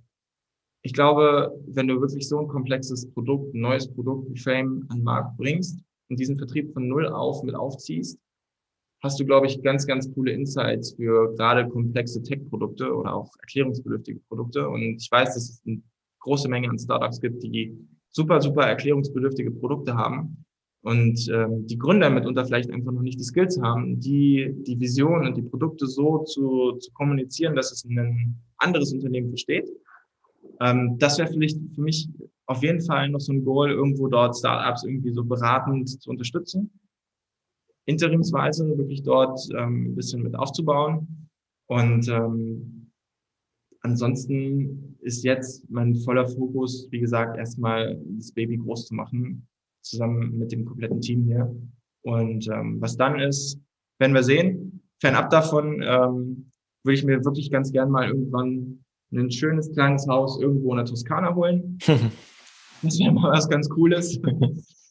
ich glaube, wenn du wirklich so ein komplexes Produkt, ein neues Produkt wie Frame an den Markt bringst und diesen Vertrieb von null auf mit aufziehst, hast du, glaube ich, ganz, ganz coole Insights für gerade komplexe Tech-Produkte oder auch erklärungsbedürftige Produkte. Und ich weiß, dass es eine große Menge an Startups gibt, die super, super erklärungsbedürftige Produkte haben und ähm, die Gründer mitunter vielleicht einfach noch nicht die Skills haben, die die Vision und die Produkte so zu, zu kommunizieren, dass es ein anderes Unternehmen versteht. Ähm, das wäre vielleicht für mich auf jeden Fall noch so ein Goal, irgendwo dort Startups irgendwie so beratend zu unterstützen. Interimsweise wirklich dort ähm, ein bisschen mit aufzubauen. Und ähm, ansonsten ist jetzt mein voller Fokus, wie gesagt, erstmal das Baby groß zu machen, zusammen mit dem kompletten Team hier. Und ähm, was dann ist, werden wir sehen. Fernab davon ähm, würde ich mir wirklich ganz gern mal irgendwann ein schönes kleines Haus irgendwo in der Toskana holen. das wäre mal was ganz Cooles.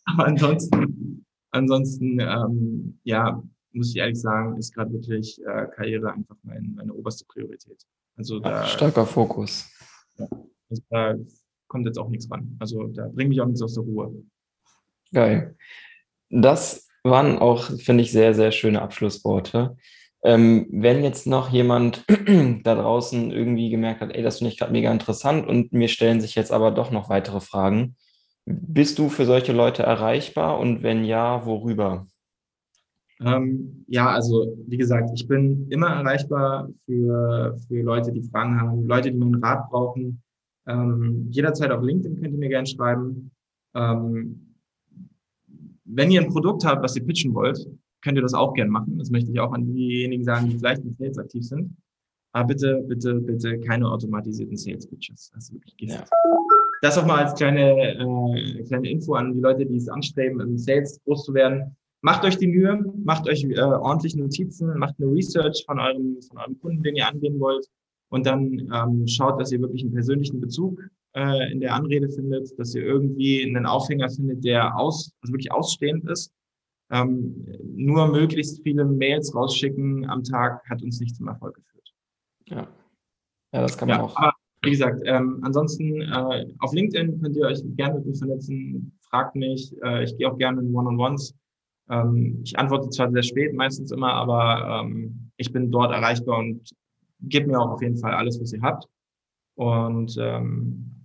Aber ansonsten, ansonsten, ähm, ja, muss ich ehrlich sagen, ist gerade wirklich äh, Karriere einfach mein, meine oberste Priorität. Also da, Starker Fokus. Ja, also da kommt jetzt auch nichts ran. Also da bringt mich auch nichts aus der Ruhe. Geil. Das waren auch, finde ich, sehr, sehr schöne Abschlussworte. Ähm, wenn jetzt noch jemand da draußen irgendwie gemerkt hat, ey, das finde ich gerade mega interessant und mir stellen sich jetzt aber doch noch weitere Fragen, bist du für solche Leute erreichbar und wenn ja, worüber? Ähm, ja, also wie gesagt, ich bin immer erreichbar für, für Leute, die Fragen haben, Leute, die meinen Rat brauchen. Ähm, jederzeit auf LinkedIn könnt ihr mir gerne schreiben. Ähm, wenn ihr ein Produkt habt, was ihr pitchen wollt, könnt ihr das auch gerne machen. Das möchte ich auch an diejenigen sagen, die vielleicht in Sales aktiv sind. Aber bitte, bitte, bitte keine automatisierten Sales Pitches. Das ist wirklich Gift. Ja. Das auch mal als kleine, äh, kleine Info an die Leute, die es anstreben, im Sales groß zu werden macht euch die Mühe, macht euch äh, ordentlich Notizen, macht eine Research von eurem, von eurem Kunden, den ihr angehen wollt. Und dann ähm, schaut, dass ihr wirklich einen persönlichen Bezug äh, in der Anrede findet, dass ihr irgendwie einen Aufhänger findet, der aus, also wirklich ausstehend ist. Ähm, nur möglichst viele Mails rausschicken am Tag hat uns nicht zum Erfolg geführt. Ja, ja das kann man ja, auch. Aber wie gesagt, ähm, ansonsten äh, auf LinkedIn könnt ihr euch gerne mit mir vernetzen, fragt mich. Äh, ich gehe auch gerne in One-on-Ones. Ähm, ich antworte zwar sehr spät, meistens immer, aber ähm, ich bin dort erreichbar und gebe mir auch auf jeden Fall alles, was ihr habt. Und ähm,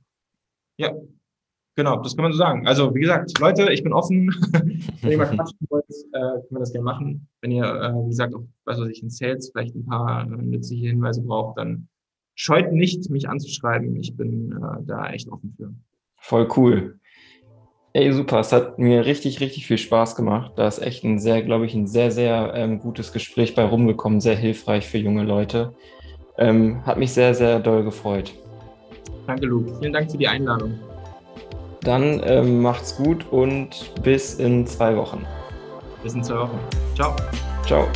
ja, genau, das kann man so sagen. Also wie gesagt, Leute, ich bin offen. Wenn ihr mal quatschen wollt, äh, können wir das gerne machen. Wenn ihr, äh, wie gesagt, auch, was weiß ich, in Sales vielleicht ein paar äh, nützliche Hinweise braucht, dann scheut nicht, mich anzuschreiben. Ich bin äh, da echt offen für. Voll cool. Ey, super. Es hat mir richtig, richtig viel Spaß gemacht. Da ist echt ein sehr, glaube ich, ein sehr, sehr ähm, gutes Gespräch bei rumgekommen. Sehr hilfreich für junge Leute. Ähm, hat mich sehr, sehr doll gefreut. Danke, Luke. Vielen Dank für die Einladung. Dann ähm, macht's gut und bis in zwei Wochen. Bis in zwei Wochen. Ciao. Ciao.